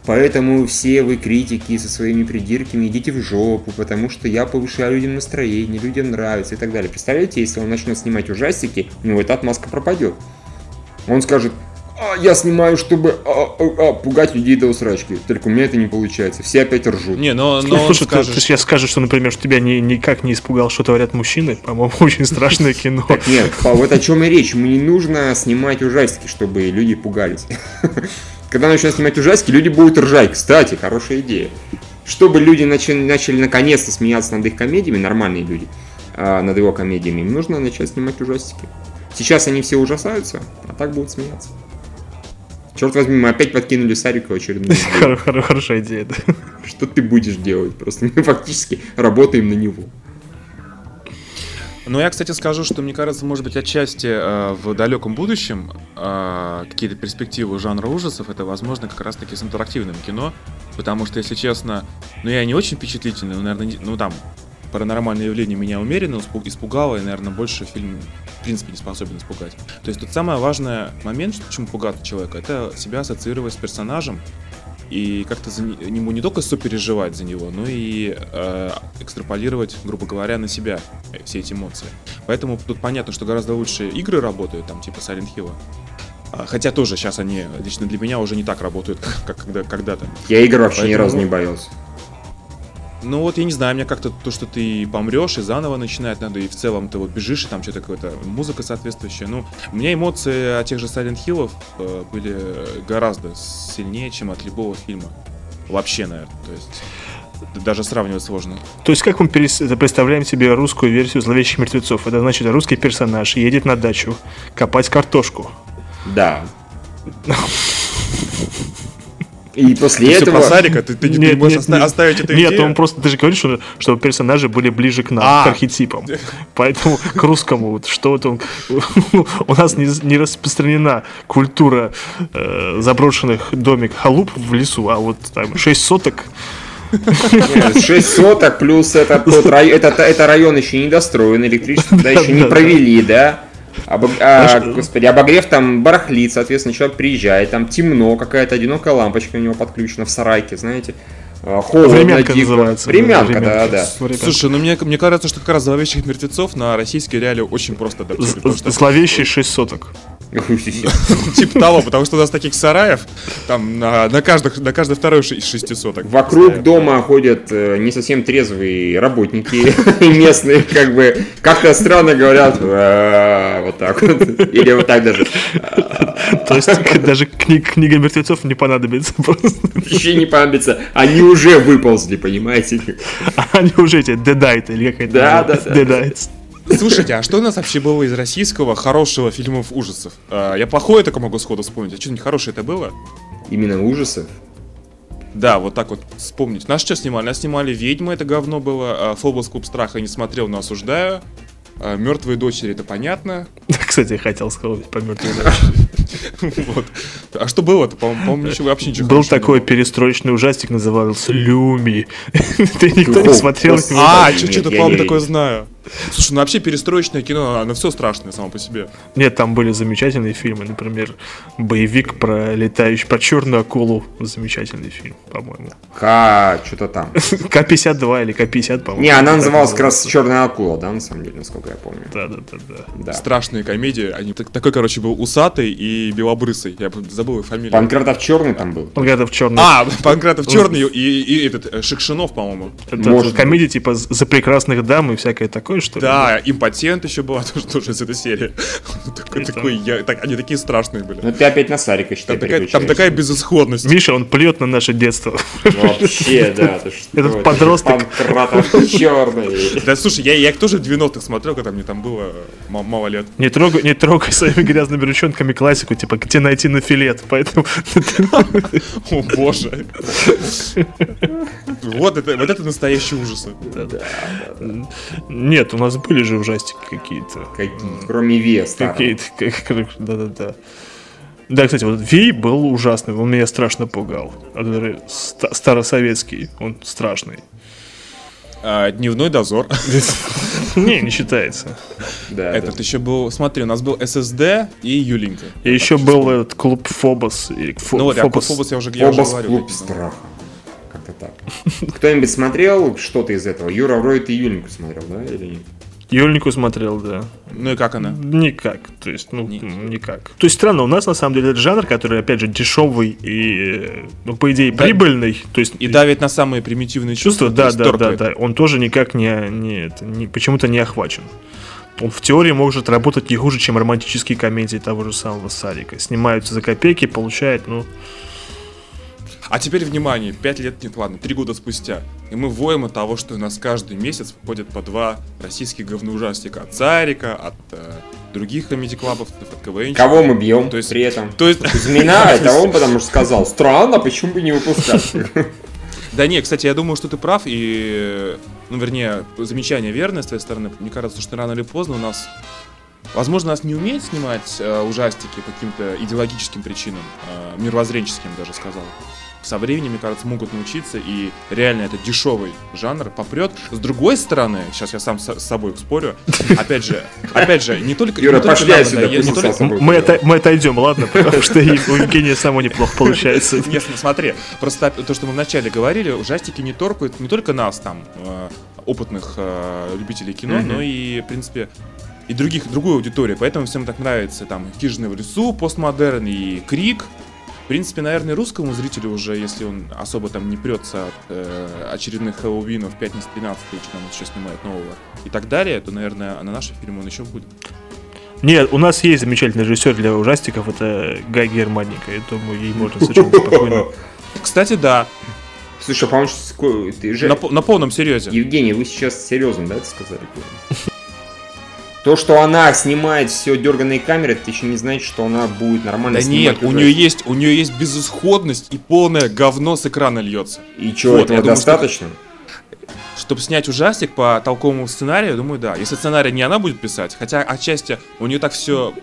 Поэтому все вы критики со своими придирками идите в жопу, потому что я повышаю людям настроение, людям нравится и так далее. Представляете, если он начнет снимать ужастики, у него эта отмазка пропадет. Он скажет, «А, я снимаю, чтобы а, а, а, пугать людей до усрачки. Только у меня это не получается. Все опять ржут. Не, но, но он Слушай, ты, скажет, ты сейчас скажешь, что, например, что тебя ни- никак не испугал, что творят мужчины. По-моему, очень страшное кино. Так нет, вот о чем и речь. Ему не нужно снимать ужастики, чтобы люди пугались. Когда начнут снимать ужастики, люди будут ржать. Кстати, хорошая идея. Чтобы люди начали, начали наконец-то смеяться над их комедиями, нормальные люди, над его комедиями, им нужно начать снимать ужастики. Сейчас они все ужасаются, а так будут смеяться. Черт возьми, мы опять подкинули Сарику очередную Хорошая идея, да. Что ты будешь делать? Просто мы фактически работаем на него. Ну, я, кстати, скажу, что мне кажется, может быть, отчасти э, в далеком будущем э, какие-то перспективы жанра ужасов это возможно как раз-таки с интерактивным кино, потому что, если честно, ну я не очень впечатлительный, ну, наверное, не- ну там паранормальное явление меня умеренно испу- испугало, и, наверное, больше фильм принципе не способен испугать. То есть тут самый важный момент, почему пугаться человека, это себя ассоциировать с персонажем и как-то за не- ему не только сопереживать за него, но и э, экстраполировать, грубо говоря, на себя э, все эти эмоции. Поэтому тут понятно, что гораздо лучше игры работают, там типа Silent Hill. А, Хотя тоже сейчас они лично для меня уже не так работают, как, как когда, когда-то. Я игр вообще ни Поэтому- разу не боялся. Ну вот я не знаю, мне как-то то, что ты помрешь и заново начинать надо, и в целом ты вот бежишь, и там что-то какая-то музыка соответствующая. Ну, у меня эмоции от тех же Silent Hill э, были гораздо сильнее, чем от любого фильма. Вообще, наверное. То есть даже сравнивать сложно. То есть, как мы представляем себе русскую версию зловещих мертвецов? Это значит, русский персонаж едет на дачу копать картошку. Да. И после Ты этого... про Сарика, ты, ты, ты Нет, не можешь нет, оста- нет. оставить эту Нет, идею? он просто, ты же говоришь, что, чтобы персонажи были ближе к нам, А. к архетипам. Поэтому к русскому, вот что вот он... У нас не, не распространена культура э, заброшенных домик халуп в лесу, а вот там 6 соток. Нет, 6 соток, плюс этот тот рай- этот, это район еще не достроен, электричество туда еще не провели, да? Обо- а, господи, обогрев там барахлит, соответственно, человек приезжает, там темно, какая-то одинокая лампочка у него подключена в сарайке, знаете. А, Холодно, Времянка дико. называется. Времянка, да, времянка. да. Времянка. Слушай, ну мне, мне кажется, что как раз зловещих мертвецов на российские реалии очень просто адаптировать. потому что- Зловещий 6 соток. Типа того, потому что у нас таких сараев там на, на, каждых, на каждой второй ши- из шести соток. Вокруг дома ходят э, не совсем трезвые работники местные, как бы как-то странно говорят, «А, вот так вот, или вот так даже. То есть даже кни- книга мертвецов не понадобится просто. Еще не понадобится, они уже выползли, понимаете? Они уже эти дедайты или как это Да, да, да. Слушайте, а что у нас вообще было из российского хорошего фильмов ужасов? А, я плохое только могу сходу вспомнить. А что-нибудь хорошее это было? Именно ужасов. Да, вот так вот вспомнить. Нас что снимали? Нас снимали «Ведьмы», это говно было. а, «Фобос. Клуб страха» не смотрел, но осуждаю. А, «Мертвые дочери» это понятно. Кстати, я хотел сказать по мертвой дочери. Вот. А что было-то? По-моему, ничего вообще ничего Был такой перестроечный ужастик, назывался Люми. Ты никто не смотрел? А, что-то, по-моему, такое знаю. Слушай, ну вообще перестроечное кино, оно все страшное само по себе. Нет, там были замечательные фильмы, например, боевик про летающий, про черную акулу. Замечательный фильм, по-моему. Ка, что-то там. К-52 или К-50, по-моему. Не, она называлась как раз «Черная акула», да, на самом деле, насколько я помню. Да, да, да, да. Да. Страшные комедии. Они так- такой, короче, был усатый и белобрысый. Я забыл их фамилию. Панкратов черный там был. Панкратов черный. А, Панкратов черный и, и этот э, Шекшинов, по-моему. Это может комедия типа «За прекрасных дам» и всякое такое, что ли? Да, импотент еще была тоже, тоже из этой серии. Такой, такой, я- так, они такие страшные были. Ну ты опять на Сарика, считай, Там такая, там такая безысходность. Миша, он плет на наше детство. Вообще, да. Этот это подросток. Панкратов черный. Да слушай, я, я их тоже в 90-х смотрел, когда мне там было м- мало лет. Не трогай, не трогай своими грязными ручонками классику, типа, где найти на филет. Поэтому О боже. Вот это, вот это настоящие ужасы. нет, у нас были же ужастики какие-то. Какие? Кроме Вес. Какие-то, как- как- да-да-да. Да, кстати, вот Ви был ужасный, он меня страшно пугал. Старосоветский, он страшный. А, дневной дозор. Не, не считается. Да, Этот еще был, смотри, у нас был ССД и Юленька. И еще был этот клуб Фобос. и Фо- Ну вот, я Фобос. Фобос я уже, я уже Фобос говорил. клуб страха. Как-то так. Кто-нибудь смотрел что-то из этого? Юра вроде ты Юленьку смотрел, да? Или нет? Юльнику смотрел, да. Ну и как она? Никак, то есть, ну, Ни- никак. То есть странно, у нас на самом деле это жанр, который, опять же, дешевый и, ну, по идее, Да. прибыльный. То есть И давит на самые примитивные чувства. да, да, да, да. Он тоже никак не, не, не- почему-то не охвачен. Он в теории может работать не хуже, чем романтические комедии того же самого Сарика. Снимаются за копейки, получает, ну, А теперь внимание, 5 лет, нет, ладно, 3 года спустя. И мы воем от того, что у нас каждый месяц выходит по два российских говноужастика от Царика, от э, других комедий-клабов, от КВН. Кого мы бьем То есть- при этом? То есть, Кузьмина, это он потому что сказал, странно, почему бы не выпускать? да не, кстати, я думаю, что ты прав, и, ну, вернее, замечание верное с твоей стороны. Мне кажется, что рано или поздно у нас Возможно, нас не умеет снимать э, ужастики по каким-то идеологическим причинам, э, мировоззренческим даже сказал. Со временем, мне кажется, могут научиться, и реально это дешевый жанр попрет. С другой стороны, сейчас я сам с, собой спорю, опять же, опять же, не только... Юра, не только пошли отсюда, мы, это, мы отойдем, ладно? Потому что и у Евгения само неплохо получается. Нет, ну смотри, просто то, что мы вначале говорили, ужастики не торкают не только нас там, э, опытных э, любителей кино, Мгм. но и, в принципе, и других, другую аудиторию. Поэтому всем так нравится там «Хижина в лесу», «Постмодерн» и «Крик». В принципе, наверное, русскому зрителю уже, если он особо там не прется от э, очередных Хэллоуинов, «Пятница 13 что там еще снимает нового и так далее, то, наверное, на наши фильмы он еще будет. Нет, у нас есть замечательный режиссер для ужастиков, это Гай Германика. Я думаю, ей можно совершенно спокойно. Кстати, да, Слушай, а по-моему, ты же- на, на полном серьезе. Евгений, вы сейчас серьезно, да, это сказали? То, что она снимает все дерганные камеры, это еще не значит, что она будет нормально Да снимать нет, у нее есть, у нее есть безысходность и полное говно с экрана льется. И что, Вот, этого я думаю, что- достаточно? Чтобы снять ужастик по толковому сценарию, думаю, да. Если сценарий не она будет писать, хотя отчасти у нее так все,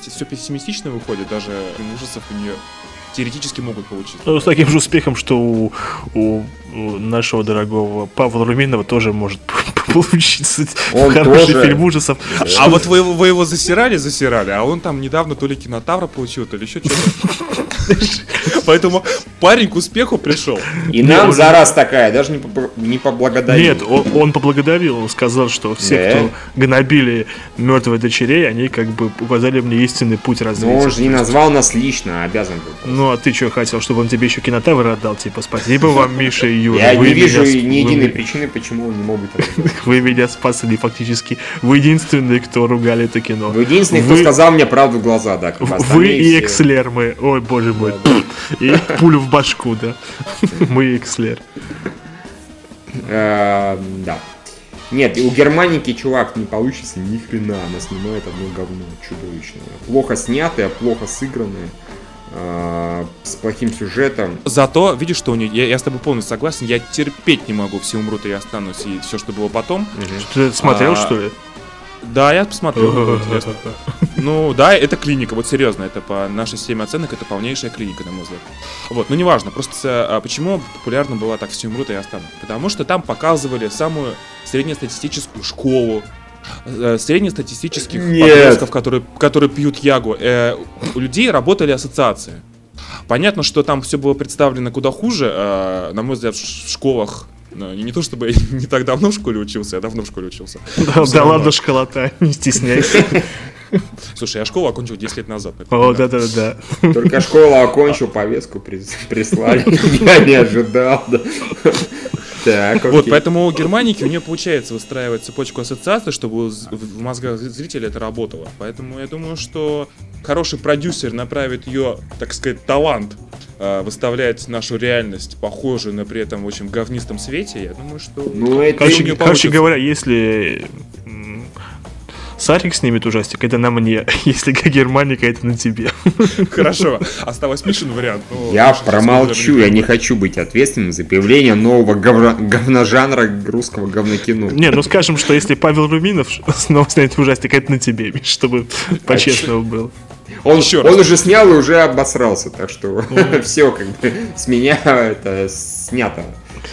все пессимистично выходит, даже ужасов у нее теоретически могут получиться. Ну, с таким же успехом, что у, у- у нашего дорогого Павла Руминова тоже может получиться Он хороший тоже. фильм ужасов. А вот вы, его- вы его засирали, засирали, а он там недавно то ли кинотавра получил, то ли еще что-то. Поэтому парень к успеху пришел. И нам за раз такая, даже не, побл- не поблагодарил. Нет, он, поблагодарил, он сказал, что все, кто гнобили мертвых дочерей, они как бы указали мне истинный путь развития. он же не назвал нас лично, а обязан был. Ну, а ты что хотел, чтобы он тебе еще кинотавр отдал? Типа, спасибо вам, Миша и Юра. Я не вижу ни единой причины, почему он не мог быть. Вы меня спасли фактически. Вы единственные, кто ругали это кино. Вы единственный, кто сказал мне правду в глаза, да. Вы и все- Экслер мы. Ой, боже мой. И пулю в башку, да. Мы Экслер. Э, Да. Нет, у Германики, чувак, не получится ни хрена. Она снимает одно говно чудовищное. Плохо снятое, плохо сыгранное, э, с плохим сюжетом. Зато, видишь, что у нее, я, я с тобой полностью согласен, я терпеть не могу, все умрут и я останусь, и все, что было потом. Ты это смотрел, А, что ли? Да, я посмотрел. Ну, да, это клиника, вот серьезно, это по нашей системе оценок, это полнейшая клиника, на мой взгляд. Вот, ну неважно, просто а, почему популярна была так все умрут и я останусь? Потому что там показывали самую среднестатистическую школу, э, среднестатистических Нет. подростков, которые, которые пьют ягу. Э, у людей работали ассоциации. Понятно, что там все было представлено куда хуже. э, на мой взгляд, в школах ну, не, не то чтобы я не так давно в школе учился, я давно в школе учился. Да, да ладно, школота, не стесняйся. Слушай, я школу окончил 10 лет назад. О, да. да-да-да. Только школу окончил, повестку при- прислали. Я не ожидал. да. Так, Вот, поэтому у Германики у нее получается выстраивать цепочку ассоциаций, чтобы в мозгах зрителя это работало. Поэтому я думаю, что хороший продюсер направит ее, так сказать, талант э, выставлять нашу реальность похожую, но при этом в очень говнистом свете. Я думаю, что Ну, это Короче, короче говоря, если Сарик снимет ужастик, это на мне. Если Германика, это на тебе. хорошо. Осталось Мишин вариант. но Я промолчу, я не хочу быть ответственным за появление нового говно- говножанра русского говнокино. Не, ну скажем, что если Павел Руминов снова снимет ужастик, это на тебе, Миш, чтобы по-честному было. Он, Еще раз. он уже снял и уже обосрался, так что все как бы с меня это снято.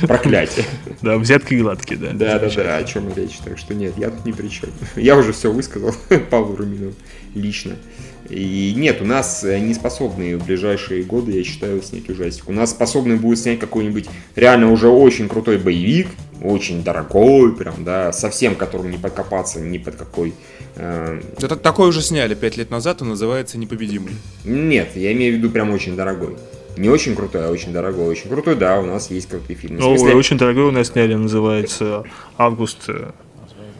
Проклятие. Да, взятки гладкие, да. Да, да, да, о чем речь. Так что нет, я тут ни при чем. Я уже все высказал Павлу Руминову лично. И нет, у нас э, не способны в ближайшие годы, я считаю, снять ужастик. У нас способны будет снять какой-нибудь реально уже очень крутой боевик, очень дорогой, прям, да, совсем которым не подкопаться ни под какой. э, Это такой уже сняли 5 лет назад, он называется «Непобедимый». Нет, я имею в виду прям очень дорогой. Не очень крутой, а очень дорогой. Очень крутой, да, у нас есть крутые фильмы. Ну, смысле, очень дорогой у нас сняли, называется Август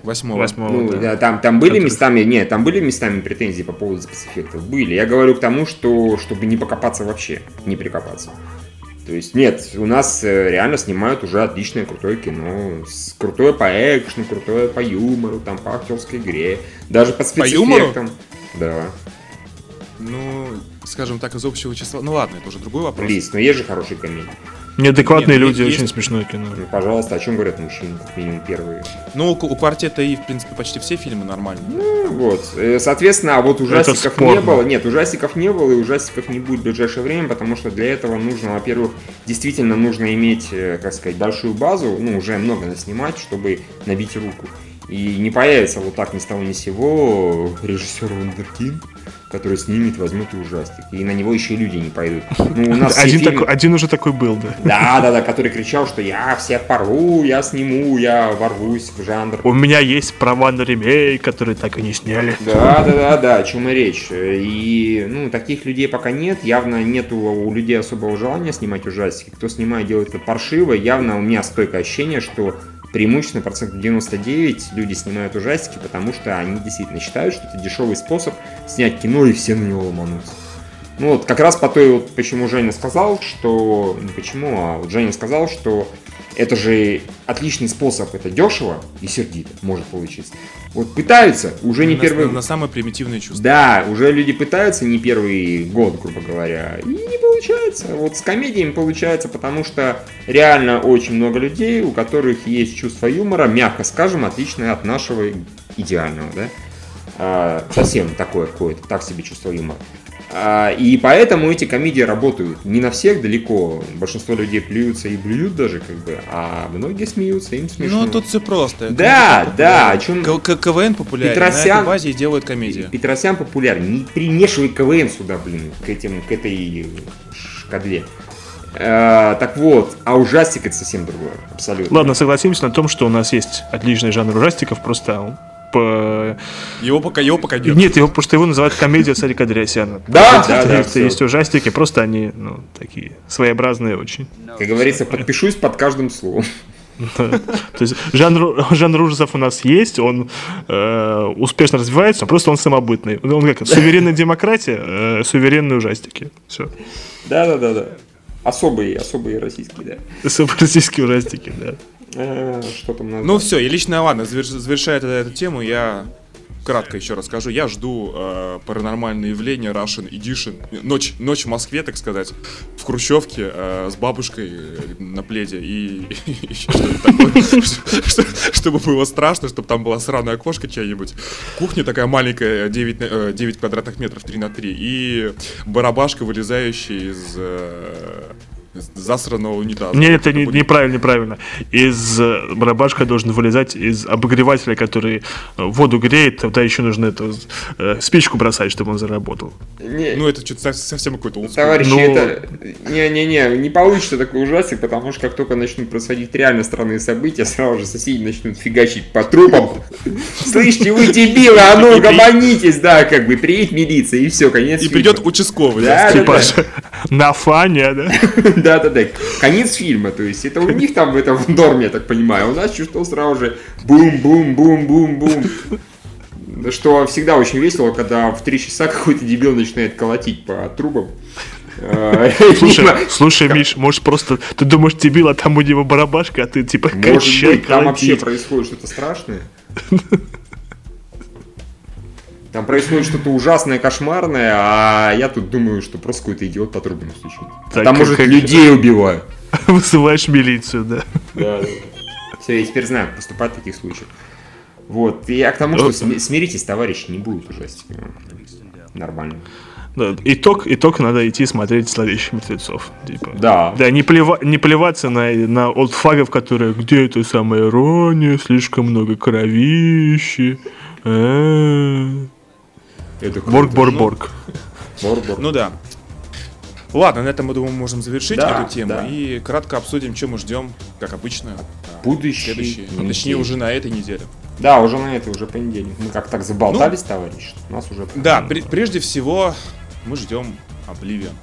Восьмого. 8 Ну, да. да, там, там были местами, нет, там были местами претензии по поводу спецэффектов. Были. Я говорю к тому, что чтобы не покопаться вообще, не прикопаться. То есть, нет, у нас э, реально снимают уже отличное крутое кино. С, крутое по экшну, крутое по юмору, там, по актерской игре. Даже по юмору? спецэффектам. Да. Ну, скажем так, из общего числа. Ну ладно, это уже другой вопрос. Лиз, но есть же хорошие комедии. Неадекватные Нет, люди, есть- очень смешное кино. Ну, пожалуйста, о чем говорят мужчины, как минимум первые. Ну, у, у квартета И, в принципе, почти все фильмы нормальные. Ну, Вот, Э, соответственно, а вот ужастиков спорно. не было. Нет, ужастиков не было, и ужастиков не будет в ближайшее время, потому что для этого нужно, во-первых, действительно нужно иметь, э, как сказать, большую базу, ну, уже много наснимать, чтобы набить руку. И не появится вот так ни с того ни с сего режиссер Вундеркинд, который снимет, возьмет и ужастик. И на него еще и люди не пойдут. Ну, у нас Один, фильмы- такой, один уже такой был, да. Да, да, да, который кричал, что я всех порву, я сниму, я ворвусь в жанр. У меня есть права на ремейк, который так и не сняли. Да, да, да, да, о чем и речь. И, ну, таких людей пока нет. Явно нету у людей особого желания снимать ужастики. Кто снимает, делает это паршиво. Явно у меня стойкое ощущение, что преимущественно процентов 99 люди снимают ужастики, потому что они действительно считают, что это дешевый способ снять кино и все на него ломанутся. Ну вот, как раз по той вот, почему Женя сказал, что... Не почему, а вот Женя сказал, что это же отличный способ, это дешево и сердито может получиться. Вот пытаются, уже не на, первый... на, самые примитивные чувства. Да, уже люди пытаются не первый год, грубо говоря, и не получается. Вот с комедиями получается, потому что реально очень много людей, у которых есть чувство юмора, мягко скажем, отличное от нашего идеального, да? А, совсем такое какое-то, так себе чувство юмора. А, и поэтому эти комедии работают. Не на всех далеко. Большинство людей плюются и блюют даже, как бы, а многие смеются, им смешно. Ну, тут все просто. Да, да, о чем- К- к- КВН популярен, на Петросян- этой базе и делают комедии. Петросян популярен. Не примешивай КВН сюда, блин, к, этим, к этой шкадле. Э, так вот, а ужастик это совсем другое, абсолютно. Ладно, согласимся на том, что у нас есть отличный жанр ужастиков, просто по... Его пока, его пока нет. Нет, его, потому что его называют комедия Сарика Андреасяна. Да, Есть- да, да, есть, ужастики, просто они, ну, такие своеобразные очень. Как говорится, подпишусь под каждым словом. То есть жанр, жанр ужасов у нас есть, он э, успешно развивается, просто он самобытный. Он как суверенная демократия, э, суверенные ужастики. Все. Да, да, да, да. Особые, особые российские, да. Российские ужастики, да. Э, что там надо? Ну все, и лично, ладно, заверш- завершая эту тему, я кратко еще расскажу. Я жду э, паранормальные явления Russian Edition. Ночь, ночь в Москве, так сказать, в Хрущевке э, с бабушкой э, на пледе и, и что-нибудь такое, что- что- чтобы было страшно, чтобы там была сраная окошко чья-нибудь. Кухня такая маленькая, 9, на- э, 9 квадратных метров, 3 на 3. И барабашка, вылезающая из... засранного унитаза. Не, это не, неправильно, неправильно. Из э, барабашка должен вылезать из обогревателя, который э, воду греет, тогда еще нужно эту э, спичку бросать, чтобы он заработал. Не, Ну, это что-то совсем какой-то олдскул. Товарищи, Ну- это... Не-не-не, не получится такой ужастик, потому что как только начнут происходить реально странные события, сразу же соседи начнут фигачить по трупам. Слышите, вы дебилы, а ну гомонитесь, да, как бы, приедет милиция, и все, конец И придет участковый. Да, Типа на фане, да? Да-да-да, конец фильма, то есть это у них там это в норме, я так понимаю, а у нас что сразу же бум-бум-бум-бум-бум. Что всегда очень весело, когда в три часа какой-то дебил начинает колотить по трубам. Э, Слушай, слушай, Миш, может просто ты думаешь дебил, а там у него барабашка, а ты типа Может быть, там вообще происходит что-то страшное. Там происходит что-то ужасное, кошмарное, а я тут думаю, что просто какой-то идиот по трубам стучит. Так, Там, может, как- людей убивают. Вызываешь милицию, да. Да, Все, я теперь знаю, как поступать в таких случаях. Вот, и я к тому, что сми- смиритесь, товарищи, не будет ужастика. Нормально. Да, Итог, итог надо идти смотреть зловещих мертвецов. Типа. Да. Да, не, плева- не плеваться на, на олдфагов, которые где это самая ирония, слишком много кровищи. э, Это Борг, бор, борг. Борг, Ну да. Ладно, на этом, мы думаю, можем завершить Да, эту тему да. и кратко обсудим, что мы ждем, как обычно, Будущий. следующий, недели. точнее уже на этой неделе. Да, уже на это, уже понедельник. Мы как так заболтались, товарищи, что у нас уже... Да, пре- прежде всего мы ждем Обливион.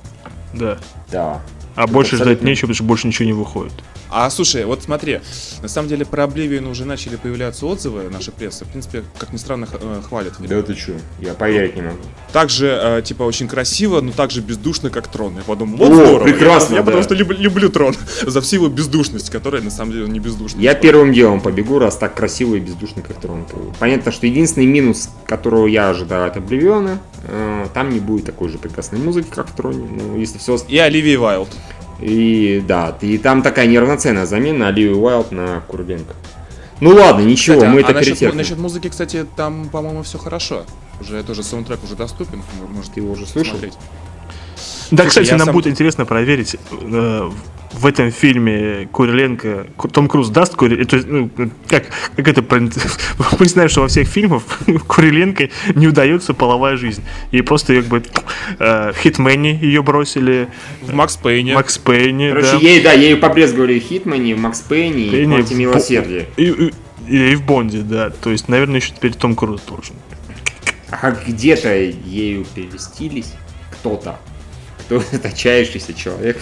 Да. Да. А больше ждать абсолютно. нечего, потому что больше ничего не выходит. А слушай, вот смотри, на самом деле про Обливион уже начали появляться отзывы, наша пресса, в принципе, как ни странно, э, хвалят. Да ты чё? Я поверить не могу. Также, э, типа, очень красиво, но также бездушно, как Трон. Я подумал, вот О, здорово. прекрасно, Я, я да. потому что люб- люблю Трон за всю его бездушность, которая на самом деле не бездушный. Я первым делом побегу, раз так красиво и бездушно, как Трон. Понятно, что единственный минус, которого я ожидаю от Обливиона, э, там не будет такой же прекрасной музыки, как в Троне. Ну, если все... И Оливия Вайлд. И да, и там такая неравноценная замена Оливии Уайлд на Куриленко. Ну ладно, ничего, Кстати, мы а, это а насчет, перетерпим. насчет музыки, кстати, там, по-моему, все хорошо. Уже тоже саундтрек уже доступен, может Ты его уже слышал? смотреть. Да, Слушай, кстати, я нам сам- будет интересно проверить э, в этом фильме Куриленко, Ку- Том Круз даст Куриленко, то есть, ну, как, как это, мы знаем, что во всех фильмах Куриленко не удается половая жизнь, и просто как бы э, в Хитмене ее бросили, В Макс Пейне. Макс Пейне, Короче, да, ей, да, ею побрезговали в Хитмане, в Макс Пейне и в- Милосердия. и, и- и в Бонде, да, то есть, наверное, еще теперь Том Круз должен. А где-то ею перевестились кто-то, кто отчаявшийся человек.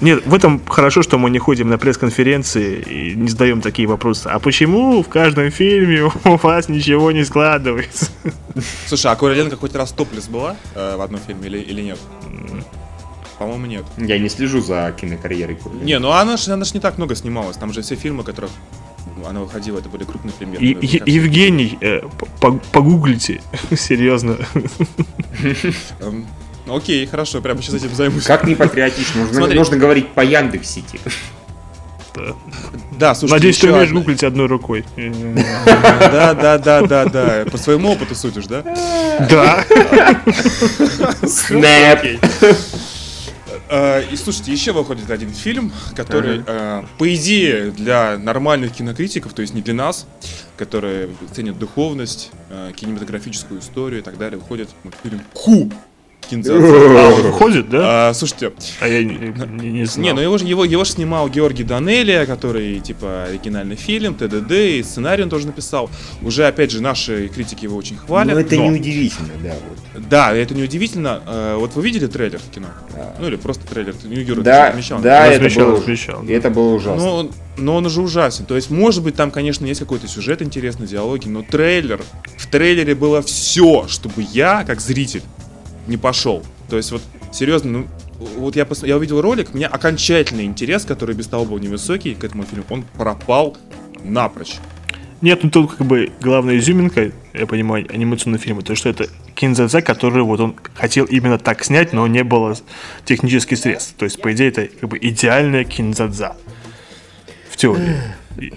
Нет, в этом хорошо, что мы не ходим на пресс-конференции и не задаем такие вопросы. А почему в каждом фильме у вас ничего не складывается? Слушай, а Куриленко хоть раз топлес была э, в одном фильме или, или нет? По-моему, нет. Я не слежу за кинокарьерой Куриленко. Не, ну она же она ж не так много снималась. Там же все фильмы, которых она выходила, это были крупные премьеры. И- Е- Евгений, э, по- погуглите, серьезно. Ну, Окей, хорошо, прямо сейчас этим займусь. Как не патриотично, нужно, Смотри. нужно говорить по Яндекс.Сити. Да, слушай, Надеюсь, ты умеешь одна- гуглить одной рукой. Да, да, да, да, да. По своему опыту судишь, да? Да. Снэп. Э, И слушайте, еще выходит один фильм, который, э, по идее, для нормальных кинокритиков, то есть не для нас, которые ценят духовность, э, кинематографическую историю и так далее, выходит мультфильм Ку. Кинзадза. А, Выходит, да? А, Слушайте, А я не не- не знал. не, ну его, же- его, его же снимал Георгий Данелия, который, типа, оригинальный фильм, ТДД, и сценарий он тоже написал. Уже, опять же, наши критики его очень хвалят. Ну это но- неудивительно, да. Вот. Да, это неудивительно. Э, Вот вы видели трейлер в кино? Да. Ну или просто трейлер. Юра, ты Да, отмечал. да, это Размещал, было, размещал, да. это было ужасно. Но, он- но он уже ужасен. То есть, может быть, там, конечно, есть какой-то сюжет интересный, диалоги, но трейлер, в трейлере было все, чтобы я, как зритель, не пошел. То есть, вот, серьезно, ну, вот я, пос- я увидел ролик, у меня окончательный интерес, который без того был невысокий к этому фильму, он пропал напрочь. Нет, ну тут как бы главная изюминка, я понимаю, анимационного фильма, то что это Кинзадза, который вот он хотел именно так снять, но не было технических средств. То есть, по идее, это как бы идеальная Кинзадза. В теории,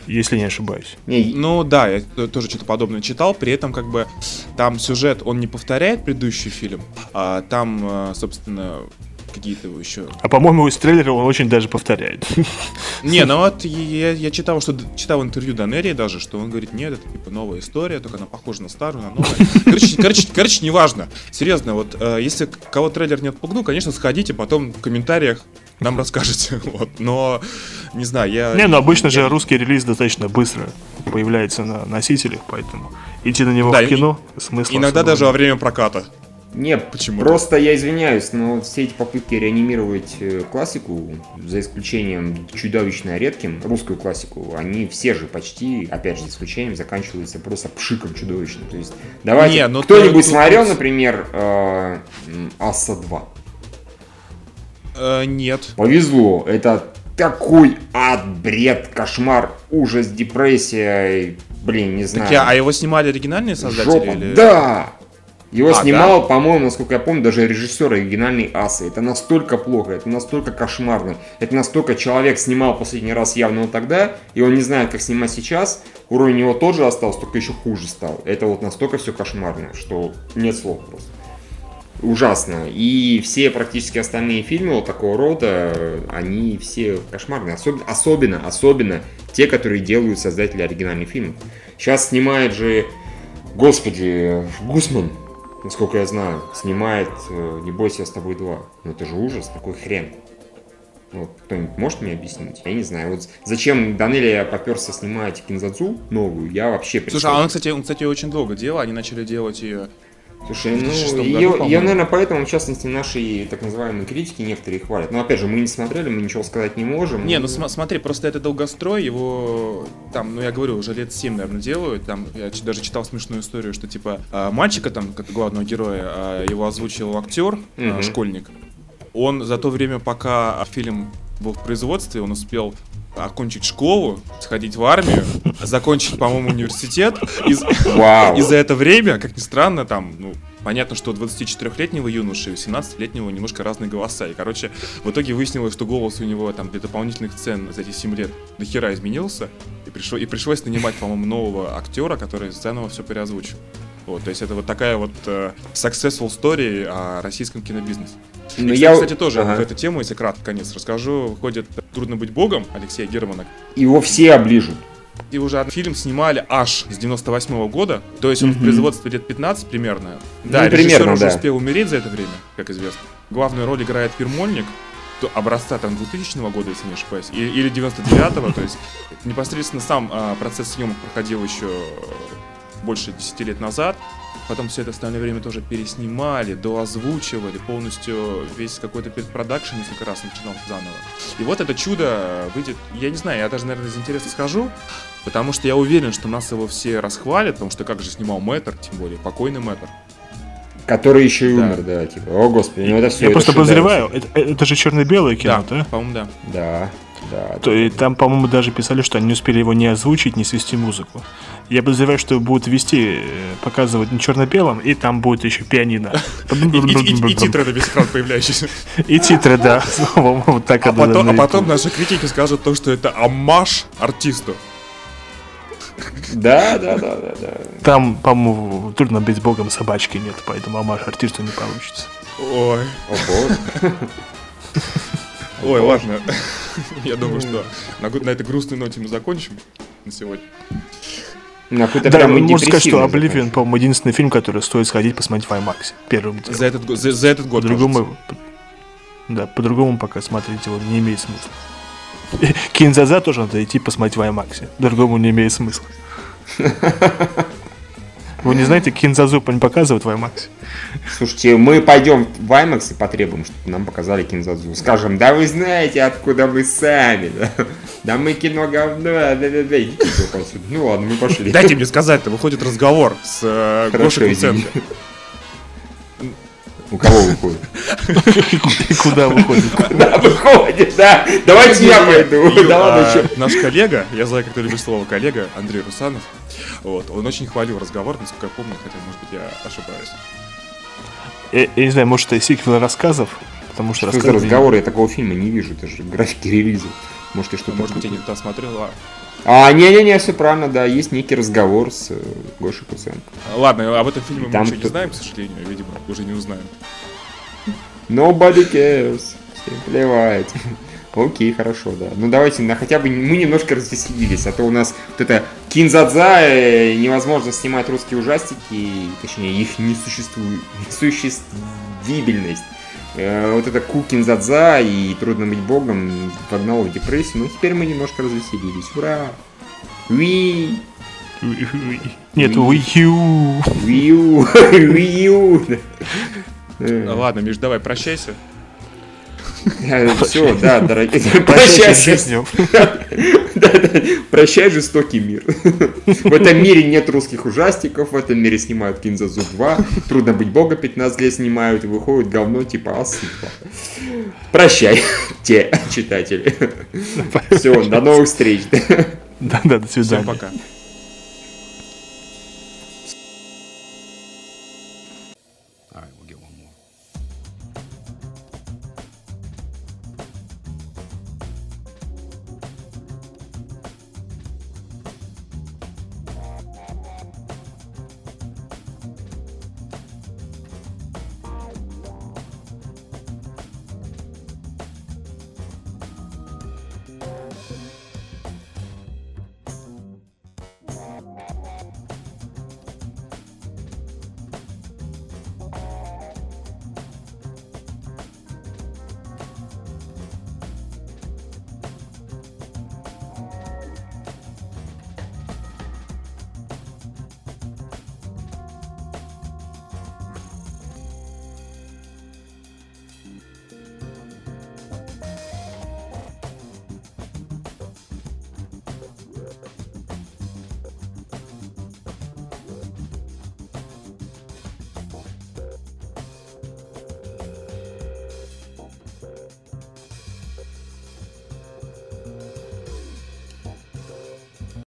если не ошибаюсь. Не, Ну да, я тоже что-то подобное читал, при этом как бы там сюжет, он не повторяет предыдущий фильм, а там, э, собственно, какие-то еще. А по-моему, из трейлера он очень даже повторяет. Не, ну вот я, я читал, что читал интервью Данерии даже, что он говорит, нет, это типа новая история, только она похожа на старую, на новую. Короче, короче, короче, неважно. Серьезно, вот э, если кого трейлер не отпугнул, конечно, сходите, потом в комментариях нам расскажете. Вот. Но, не знаю, я... Не, ну обычно же русский релиз достаточно быстро появляется на носителях, поэтому идти на него Да, в кино смысла Иногда особого даже во время проката. Нет, Почему-то. просто я извиняюсь, но все эти попытки реанимировать э, классику, за исключением чудовищно редким, русскую классику, они все же почти, опять же, за исключением, заканчиваются просто пшиком чудовищным. То есть, давайте, Не, ну кто-нибудь тут- смотрел, например, э, Асса 2? Э, нет. Повезло, это такой ад, бред, кошмар, ужас, депрессия, блин, не знаю. Так я, а его снимали оригинальные создатели? Жопа. или- Да! Его А, снимал, по-моему, насколько я помню, даже режиссер оригинальной Асы. Это настолько плохо, это настолько кошмарно. Это настолько человек снимал последний раз явно вот тогда, и он не знает, как снимать сейчас. Уровень его тоже остался, только еще хуже стал. Это вот настолько все кошмарно, что нет слов просто. Ужасно. И все практически остальные фильмы вот такого рода, они все кошмарные. Особ- особенно, особенно те, которые делают создатели оригинальных фильмов. Сейчас снимает же, господи, Гусман, насколько я знаю, снимает э, «Не бойся, я с тобой два». Ну это же ужас, такой хрен. Вот, кто-нибудь может мне объяснить? Я не знаю. Вот зачем Данелия поперся снимать Кинзадзу новую, я вообще Слушай, а он, кстати, он, кстати, очень долго делал. Они начали делать ее... Слушай, В 2006 ну, году, ее, по-моему. наверное, поэтому, в частности, наши так называемые критики некоторые хвалят. Но, опять же, мы не смотрели, мы ничего сказать не можем. Не, ну см- смотри, просто это долгострой, его там, ну я говорю, уже лет 7, наверное, делают. Там я даже читал смешную историю, что типа а, мальчика там, как главного героя, а, его озвучил актер, Мгм. школьник. Он за то время, пока фильм был в производстве, он успел окончить школу, сходить в армию, закончить, по-моему, университет. И, Вау. и за это время, как ни странно, там, ну, понятно, что у 24-летнего юноши и у 17-летнего немножко разные голоса. И, короче, в итоге выяснилось, что голос у него там для дополнительных цен за эти 7 лет до хера изменился. И, пришло, и пришлось нанимать, по-моему, нового актера, который заново все переозвучил. Вот, то есть это вот такая вот э, successful story о российском кинобизнесе. Ну, И, кстати, я- кстати, тоже Ага. в эту тему, если кратко, конец расскажу, выходит «Трудно быть богом» Алексея Германа. Его все оближут. И уже фильм снимали аж с 98 года, то есть он в производстве лет 15 примерно. Да, Ну, режиссер примерно, уже да. успел умереть за это время, как известно. Главную роль играет Ермольник, то- образца там 2000 года, если не ошибаюсь, или 99-го, то есть непосредственно сам а, процесс съемок проходил еще больше 10 лет назад. Потом все это остальное время тоже переснимали, доозвучивали, полностью весь какой-то предпродакшн несколько раз начинал заново. И вот это чудо выйдет, я не знаю, я даже, наверное, из интереса схожу, потому что я уверен, что нас его все расхвалят, потому что как же снимал Мэтр, тем более покойный Мэтр. Который еще и Да. умер, да, типа. О, господи, ну это все. Я просто подозреваю, это, это же черно-белое кино, да, да? по-моему, да. Да, да. То и там, по-моему, даже писали, что они не успели его не озвучить, не свести музыку. Я подозреваю, что будут вести, э, показывать на черно-белом, и там будет еще пианино. И, титры на весь экран появляющиеся. И титры, да. По-моему, так А потом, а потом наши критики скажут то, что это амаш артисту. Да, да, да, да, да. Там, по-моему, трудно быть богом собачки нет, поэтому амаш артисту не получится. Ой, О, боже. Ой, ладно. Я думаю, что на, этой грустной ноте мы закончим на сегодня. На Да, прям можно сказать, что заканчивается. по-моему, единственный фильм, который стоит сходить посмотреть в IMAX. Первым делом. За этот, за, за этот год. По-другому, да, по-другому пока смотреть его не имеет смысла. Кинзаза тоже надо идти посмотреть в IMAX. Другому не имеет смысла. Вы не знаете, Кинзазу не показывают в IMAX? Слушайте, мы пойдем в IMAX и потребуем, чтобы нам показали Кинзадзу. Скажем, да вы знаете, откуда мы сами. Да, да мы кино говно, да-да-да, идите в жопу отсюда. Ну ладно, мы пошли. Дайте мне сказать-то, выходит разговор с э, Гошей. Куценко. У кого выходит? Куда выходит? Да, выходит, да. Давайте я пойду. Да а. Наш коллега, я знаю, как ты любишь слово коллега, Андрей Русанов, вот, он очень хвалил разговор, насколько я помню, хотя, может быть, я ошибаюсь. Я, я не знаю, может, это сиквел рассказов? Потому что Что за рассказы... разговоры? Я такого фильма не вижу. Это же графики релиза. Может, я что-то... Может быть, я не туда смотрел. а- А, не-не-не, все правильно, да. Есть некий разговор с э, Гошей Куценко. Ладно, об этом фильме мы Там ничего не кто- знаем, к сожалению, видимо, уже не узнаем. Nobody cares. Всем плевать. Окей, хорошо, да. Ну давайте, на хотя бы мы немножко развеселились, а то у нас вот это кинзадза, э, невозможно снимать русские ужастики, точнее, их не существует, несуществительность. Э, вот это кукинзадза и трудно быть богом вогнало в депрессию, но теперь мы немножко развеселились. Ура! Уи! Нет, Wii U. Wii U! Wii U! Ну, ладно, Миш, давай, прощайся. Все, да, дорогие. Прощайся с Прощай, жизнью. Прощай, жестокий мир. В этом мире нет русских ужастиков, в этом мире снимают Кинзазу 2, Трудно быть бога 15 лет снимают, и выходит говно типа Асыпа. Прощай, те читатели. Все, до новых встреч. Да, да, до Всем свидания. пока.